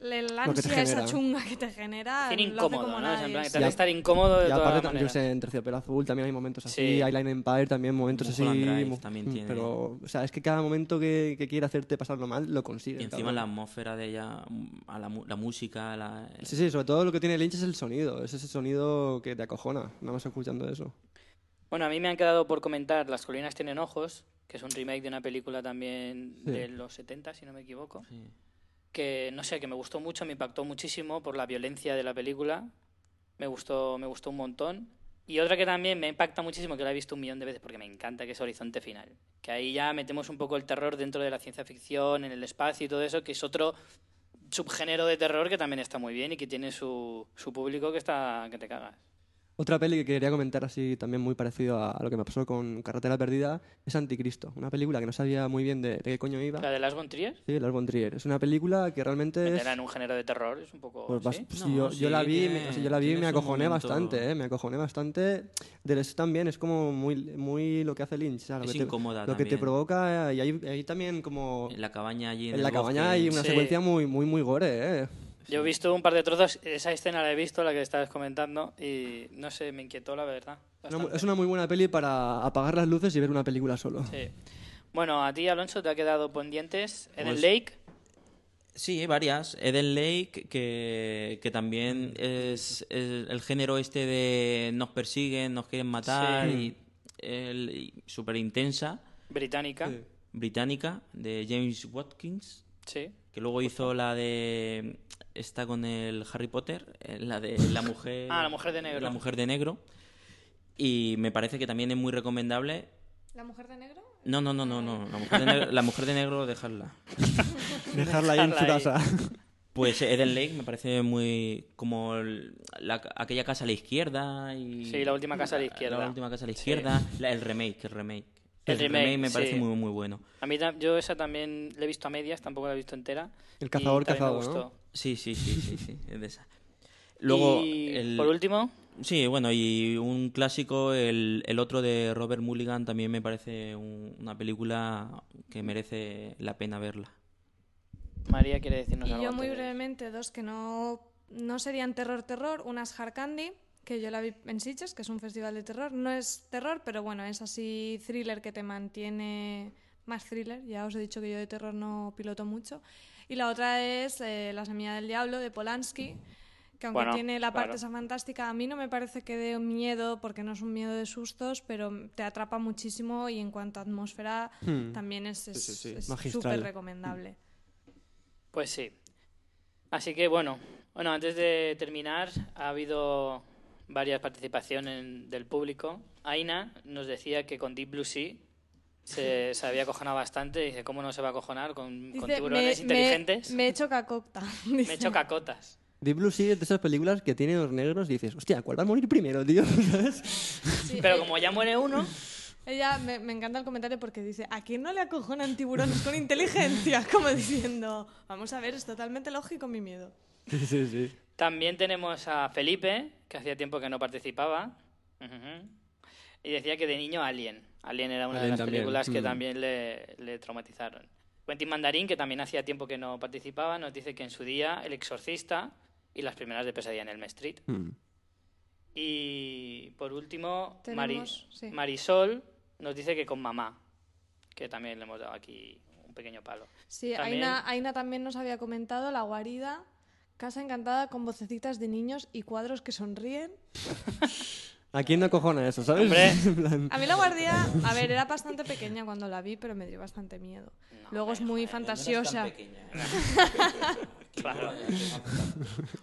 el ansia esa chunga que te genera. Hace incómodo, como ¿no? Es en plan que sí. te hace estar incómodo de Y todas aparte, yo sé, en Terciopelo Azul también hay momentos así, Sí. Island Empire también momentos así. Mulholland Drive también mm, tiene. Pero, o sea, es que cada momento que, que quiere hacerte pasarlo mal, lo consigue. Y encima cabrón. la atmósfera de ella, a la, mu- la música, la, Sí, sí, sobre todo lo que tiene Lynch es el sonido. Es ese sonido que te acojona, nada más escuchando eso. Bueno, a mí me han quedado por comentar Las colinas tienen ojos, que es un remake de una película también Sí. de los 70, si no me equivoco. Sí. Que no sé, que me gustó mucho, me impactó muchísimo por la violencia de la película. Me gustó, me gustó un montón. Y otra que también me impacta muchísimo, que la he visto un millón de veces porque me encanta, que es Horizonte Final. Que ahí ya metemos un poco el terror dentro de la ciencia ficción, en el espacio y todo eso, que es otro subgénero de terror que también está muy bien y que tiene su, su público que está que te cagas. Otra peli que quería comentar así también muy parecido a, a lo que me pasó con Carretera Perdida es Anticristo, una película que no sabía muy bien de, de qué coño iba. La de Las von Trier, Sí, Lars von Trier. Es una película que realmente es... meterla en un género de terror, es un poco... Pues ¿sí? pues No, yo, sí, yo la vi, tiene- me, o sea, yo la vi y me acojoné momento- bastante, ¿eh? Me acojoné bastante. Del eso también es como muy, muy lo que hace Lynch, o sea, lo, Es que, te, incómoda lo que te provoca y hay, hay también como... En la cabaña allí en, En el la cabaña bosque. hay una Sí. secuencia muy, muy, muy gore, ¿eh? Yo he visto un par de trozos, esa escena la he visto, la que estabas comentando, y no sé, me inquietó la verdad. Una- es una muy buena peli para apagar las luces y ver una película solo. Sí. Bueno, a ti, Alonso, te ha quedado pendientes Eden Pues- Lake. Sí, varias. Eden Lake, que, que también es, es el género este de nos persiguen, nos quieren matar, Sí. y, el- y súper intensa, británica. Sí. británica, de James Watkins, Sí. Que luego hizo la de... Está con el Harry Potter, eh, la de la mujer... [LAUGHS] Ah, La mujer de negro. La mujer de negro. Y me parece que también es muy recomendable. ¿La mujer de negro? No, no, no, no, no. La mujer de negro, la mujer de negro dejarla. [LAUGHS] Dejarla ahí en su casa. Pues Eden Lake me parece muy como la- aquella casa a la izquierda y Sí, la última casa a la izquierda. La última casa a la izquierda, la- el remake, el remake. El remake, me parece sí. muy muy bueno. A mí yo esa también la he visto a medias, tampoco la he visto entera. El cazador cazado, ¿no? Sí, sí, sí, sí, sí, es de esa. Luego y el- por último, Sí, bueno, y un clásico, el, el otro de Robert Mulligan, también me parece un- una película que merece la pena verla. María quiere decirnos Y algo. yo muy brevemente, dos que no, no serían terror, terror. Una es Hard Candy, que yo la vi en Sitges, que es un festival de terror. No es terror, pero bueno, es así thriller que te mantiene más thriller. Ya os he dicho que yo de terror no piloto mucho. Y la otra es eh, La semilla del diablo, de Polanski, que aunque Bueno, tiene la parte claro. esa fantástica, a mí no me parece que dé miedo, porque no es un miedo de sustos, pero te atrapa muchísimo y en cuanto a atmósfera Hmm. también es sí, sí. súper recomendable. Pues sí. Así que bueno, bueno, antes de terminar, ha habido varias participaciones del público. Aina nos decía que con Deep Blue Sea se, se había acojonado bastante. Dice, ¿cómo no se va a acojonar con, tiburones me- inteligentes? Me, me he hecho. [LAUGHS] Me he hecho cacotas. Deep Blue Sea es de esas películas que tienen los negros y dices, hostia, ¿cuál va a morir primero, tío? [LAUGHS] ¿Sabes? Sí, Pero como ya muere uno, Ella me, me encanta el comentario porque dice, ¿a quién no le acojonan tiburones con inteligencia? [LAUGHS] Como diciendo, vamos a ver, es totalmente lógico mi miedo. Sí, sí, sí. También tenemos a Felipe, que hacía tiempo que no participaba. Y decía que de niño Alien. Alien era una de las también, películas que mm. también le, le traumatizaron. Quentin Mandarín, que también hacía tiempo que no participaba, nos dice que en su día El Exorcista y las primeras de Pesadilla en el Street. Hmm. Y por último, sí. Marisol nos dice que con mamá, que también le hemos dado aquí un pequeño palo. Sí, También- Aina, Aina también nos había comentado La Guarida, Casa Encantada con vocecitas de niños y cuadros que sonríen. [LAUGHS] ¿A quién no acojona eso, sabes? [LAUGHS] A mí La Guardia, a ver, era bastante pequeña cuando la vi, pero me dio bastante miedo. Luego es muy fantasiosa. [LAUGHS] Claro.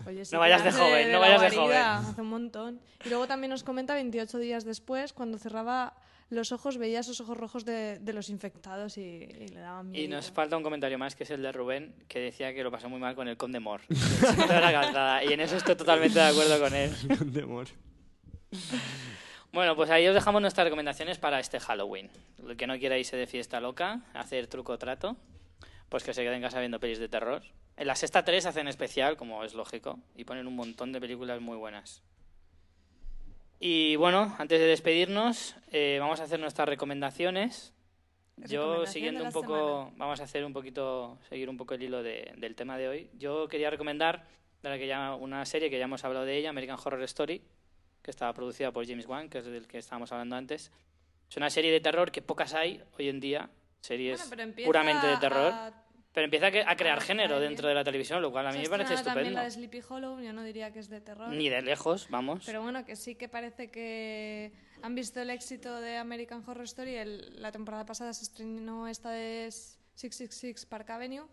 Oye, sí No vayas de joven, no vayas de Guarida, Hace un montón. Y luego también nos comenta 28 días después, cuando cerraba los ojos, veía esos ojos rojos de, de los infectados y, y le daban miedo. Y nos falta un comentario más, que es el de Rubén, que decía que lo pasó muy mal con el Conde Mor. [LAUGHS] Y en eso estoy totalmente de acuerdo con él. Bueno, pues ahí os dejamos nuestras recomendaciones para este Halloween. El que no quiera irse de fiesta loca, hacer truco o trato, pues que se quede en casa viendo pelis de terror. En la sexta 3 hacen especial, como es lógico, y ponen un montón de películas muy buenas. Y bueno, antes de despedirnos, eh, vamos a hacer nuestras recomendaciones. Yo siguiendo un poco, vamos a hacer un poquito, seguir un poco el hilo de- del tema de hoy. Yo quería recomendar de la que ya, una serie que ya hemos hablado de ella, American Horror Story, que estaba producida por James Wan, que es del que estábamos hablando antes. Es una serie de terror que pocas hay hoy en día, series Bueno, puramente de terror, a- pero empieza a, crear género dentro de la televisión, lo cual a mí me parece también estupendo. la de Sleepy Hollow, yo no diría que es de terror. Ni de lejos, vamos. Pero bueno, que sí que parece que han visto el éxito de American Horror Story. El- la temporada pasada se estrenó esta de 666 Park Avenue,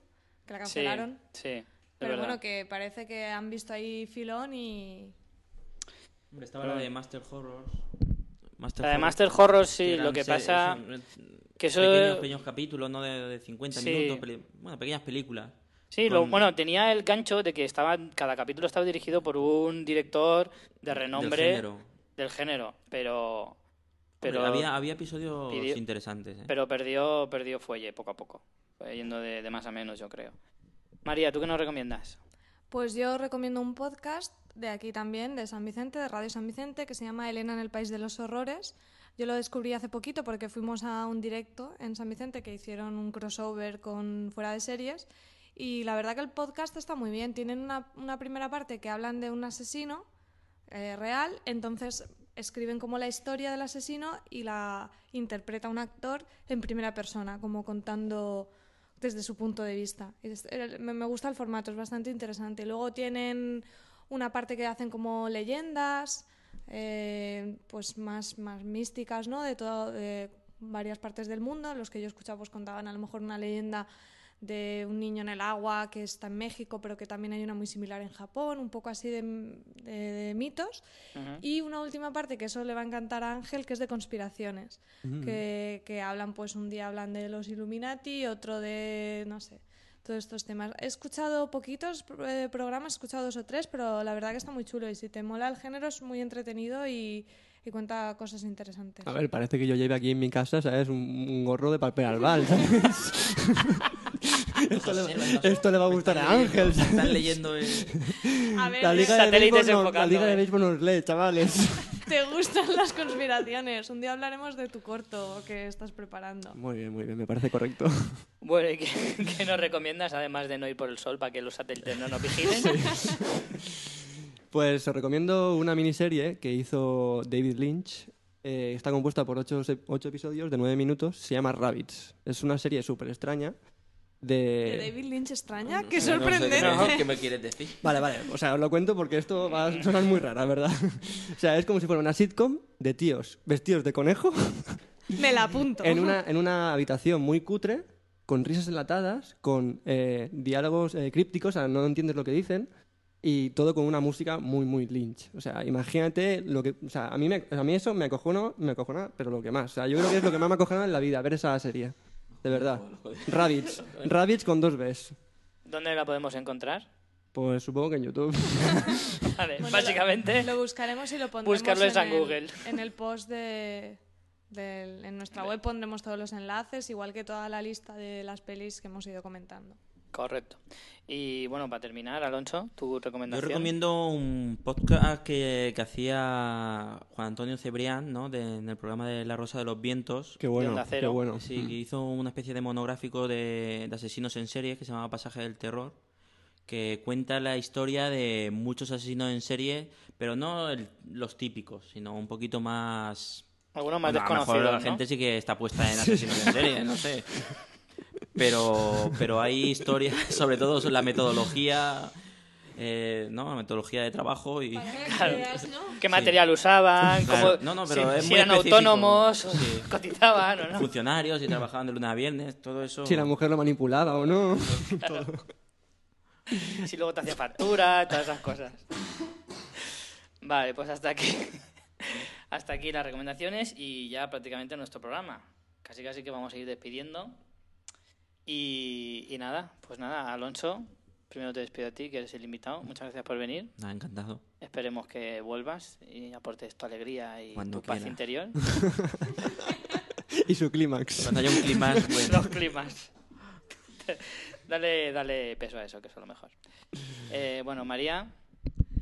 que la sí, cancelaron. sí, de pero verdad. bueno, que parece que han visto ahí filón y... Hombre, estaba la de Master Horror. Master La de Horror, Master Horror, sí, lo que pasa... que eso- pequeños, pequeños capítulos, ¿no? De, de 50 Sí. minutos. peli- bueno, pequeñas películas. Sí, lo, bueno, tenía el gancho de que estaba, cada capítulo estaba dirigido por un director de renombre Del género. del género, pero Hombre, pero había, había episodios pidió- interesantes. ¿eh? pero perdió perdió fuelle poco a poco, fue yendo de, de más a menos, yo creo. María, ¿tú qué nos recomiendas? Pues yo recomiendo un podcast de aquí también, de San Vicente, de Radio San Vicente, que se llama Elena en el País de los Horrores. Yo lo descubrí hace poquito porque fuimos a un directo en San Vicente que hicieron un crossover con Fuera de Series. Y la verdad que el podcast está muy bien. Tienen una, primera parte que hablan de un asesino eh, real, entonces escriben como la historia del asesino y la interpreta un actor en primera persona, como contando desde su punto de vista. Me gusta el formato, es bastante interesante. Luego tienen una parte que hacen como leyendas, eh, pues más, más místicas, ¿no? De, todo, de varias partes del mundo. Los que yo escuchaba pues contaban a lo mejor una leyenda de un niño en el agua que está en México, pero que también hay una muy similar en Japón, un poco así de, de- de mitos. Y una última parte que eso le va a encantar a Ángel, que es de conspiraciones, que, que hablan, pues un día hablan de los Illuminati, otro de, no sé, todos estos temas. He escuchado poquitos eh, programas, he escuchado dos o tres, pero la verdad que está muy chulo y si te mola el género es muy entretenido y, y cuenta cosas interesantes. A ver, parece que yo lleve aquí en mi casa, ¿sabes? Un, un gorro de papel [LAUGHS] albal, ¿sabes? [LAUGHS] esto, le, esto le va a gustar a Ángel. Están leyendo el... A ver, La liga, de Satélites béisbol nos, la liga de ¿eh? béisbol nos lee, chavales. ¿Te gustan las conspiraciones? Un día hablaremos de tu corto que estás preparando. Muy bien, muy bien, me parece correcto. Bueno, ¿y qué, qué nos recomiendas además de no ir por el sol para que los satélites no nos vigilen? Pues os recomiendo una miniserie que hizo David Lynch. Eh, está compuesta por ocho, ocho episodios de nueve minutos. Se llama Rabbits. Es una serie súper extraña. ¿De De... David Lynch extraña? ¡Qué No sé sorprendente! ¿Qué me quieres decir? Vale, vale. O sea, os lo cuento porque esto va a sonar muy rara, ¿verdad? O sea, es como si fuera una sitcom de tíos vestidos de conejo Me la apunto. en una, en una habitación muy cutre, con risas enlatadas, con eh, diálogos eh, crípticos, o sea, no entiendes lo que dicen, y todo con una música muy, muy Lynch. O sea, imagínate lo que... O sea, a mí, me- a mí eso me acojona, me acojona, pero lo que más. O sea, yo creo que es lo que más me acojona en la vida, ver esa serie. De verdad. [LAUGHS] Rabbits. Rabbits con dos Bs. ¿Dónde la podemos encontrar? Pues supongo que en YouTube. [LAUGHS] Vale, Bueno, básicamente... Lo buscaremos y lo pondremos Buscarlo en el- Google. en el post de, en nuestra web pondremos todos los enlaces, igual que toda la lista de las pelis que hemos ido comentando. Correcto. Y bueno, para terminar, Alonso, tu Yo recomendación. recomiendo un podcast que, que hacía Juan Antonio Cebrián, ¿no? De- en el programa de La Rosa de los Vientos. Qué bueno, qué bueno. Sí, que hizo una especie de monográfico de, de asesinos en serie que se llama Pasaje del Terror, que cuenta la historia de muchos asesinos en serie, pero no el- los típicos, sino un poquito más... Algunos más Bueno, a lo mejor desconocidos, la ¿no? gente sí que está puesta en asesinos en serie, no sé. [LAUGHS] Pero, [LAUGHS] pero hay historias, [LAUGHS] sobre todo sobre la metodología, eh, ¿no? La metodología de trabajo y... [LAUGHS] ¿Qué material usaban? Claro. cómo- No, no, pero si, es si muy eran específico. autónomos, Sí. cotizaban o no. funcionarios y trabajaban de lunes a viernes, todo eso. Si la mujer lo manipulaba o no. Si luego te hacía factura, todas esas cosas. Vale, pues hasta aquí. Hasta aquí las recomendaciones y ya prácticamente nuestro programa. Casi casi que vamos a ir despidiendo. Y, y nada, pues nada, Alonso, primero te despido a ti, que eres el invitado. Muchas gracias por venir. Nada, encantado. Esperemos que vuelvas y aportes tu alegría y Cuando tu paz interior. [LAUGHS] y su clímax. Cuando haya un [LAUGHS] bueno, Los climas. dale, dale peso a eso, que es lo mejor. Eh, bueno, María,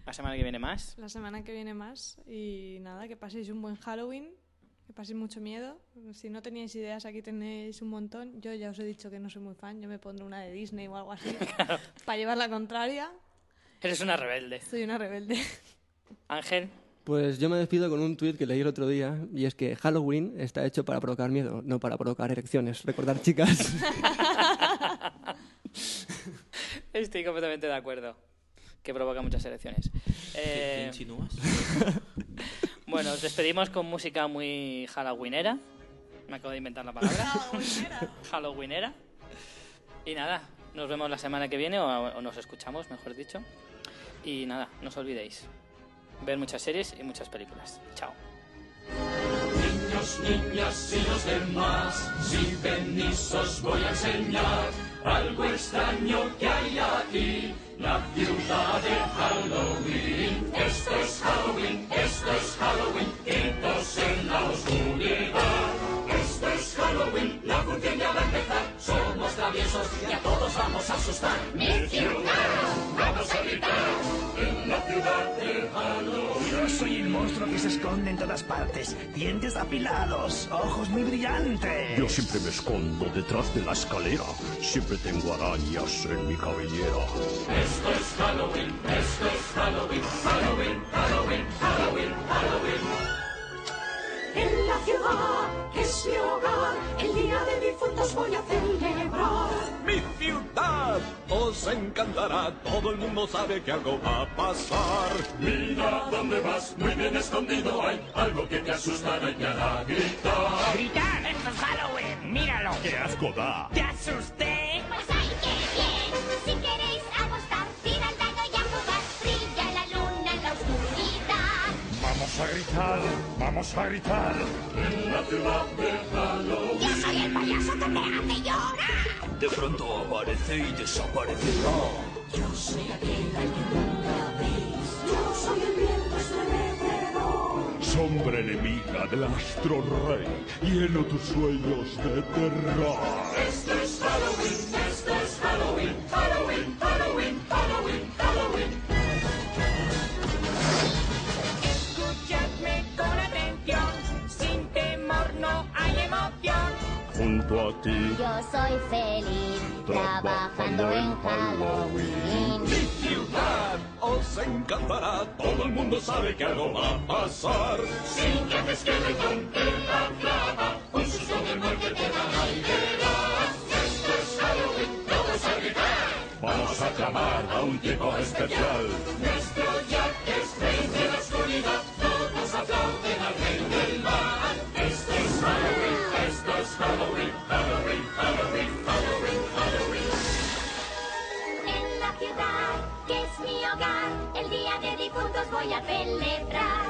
la semana que viene más. La semana que viene más y nada, que paséis un buen Halloween que paséis mucho miedo. Si no teníais ideas, aquí tenéis un montón. Yo ya os he dicho que no soy muy fan, yo me pondré una de Disney o algo así [LAUGHS] para llevar la contraria. Eres una rebelde. Soy una rebelde. Ángel, Pues yo me despido con un tuit que leí el otro día y es que Halloween está hecho para provocar miedo, no para provocar erecciones. Recordar, [LAUGHS] chicas. [LAUGHS] estoy completamente de acuerdo. Que provoca muchas elecciones. ¿Qué, Eh, qué insinúas? Bueno, os despedimos con música muy halloweenera. Me acabo de inventar la palabra. Halloweenera. Y nada, nos vemos la semana que viene o, o nos escuchamos, mejor dicho. Y nada, no os olvidéis. Ver muchas series y muchas películas. Chao. Niños, niñas y los demás, si venís os voy a enseñar algo extraño que hay aquí, la ciudad de Halloween. Esto es Halloween, esto es Halloween, gritos en la oscuridad. Esto es Halloween, la ya va a empezar, somos traviesos y a todos vamos a asustar. Yo soy el monstruo que se esconde en todas partes. Dientes apilados, ojos muy brillantes. Yo siempre me escondo detrás de la escalera. Siempre tengo arañas en mi cabellera. Esto es Halloween, esto es Halloween, Halloween, Halloween, Halloween, Halloween. En la ciudad, que es mi hogar, el día de difuntos voy a celebrar. Mi ciudad os encantará. Todo el mundo sabe que algo va a pasar. Mira dónde vas, muy bien escondido hay algo que te asustará y te hará gritar. ¡Gritar! ¡Esto es Halloween! ¡Míralo! ¡Qué asco da! ¡Te asusté! Vamos a gritar, vamos a gritar. En la ciudad de Halloween. Yo soy el payaso que te hace llorar. De pronto aparece y desaparecerá. Yo soy aquella que nunca veis. Yo soy el viento estremecedor. Sombra enemiga del astro rey. Lleno tus sueños de terror. Esto es Halloween, esto es Halloween, Halloween, Halloween, Halloween, Halloween. Junto a ti. Yo soy feliz trabajando en Halloween. Mi ciudad os encantará. Todo el mundo sabe que algo va a pasar. Sin que te esqueletón te atrapa, un susto de muerte te y verás. Esto es Halloween, todos a gritar. Vamos a clamar a un tipo especial. Nuestro Jack que es mi hogar. El día de difuntos voy a celebrar.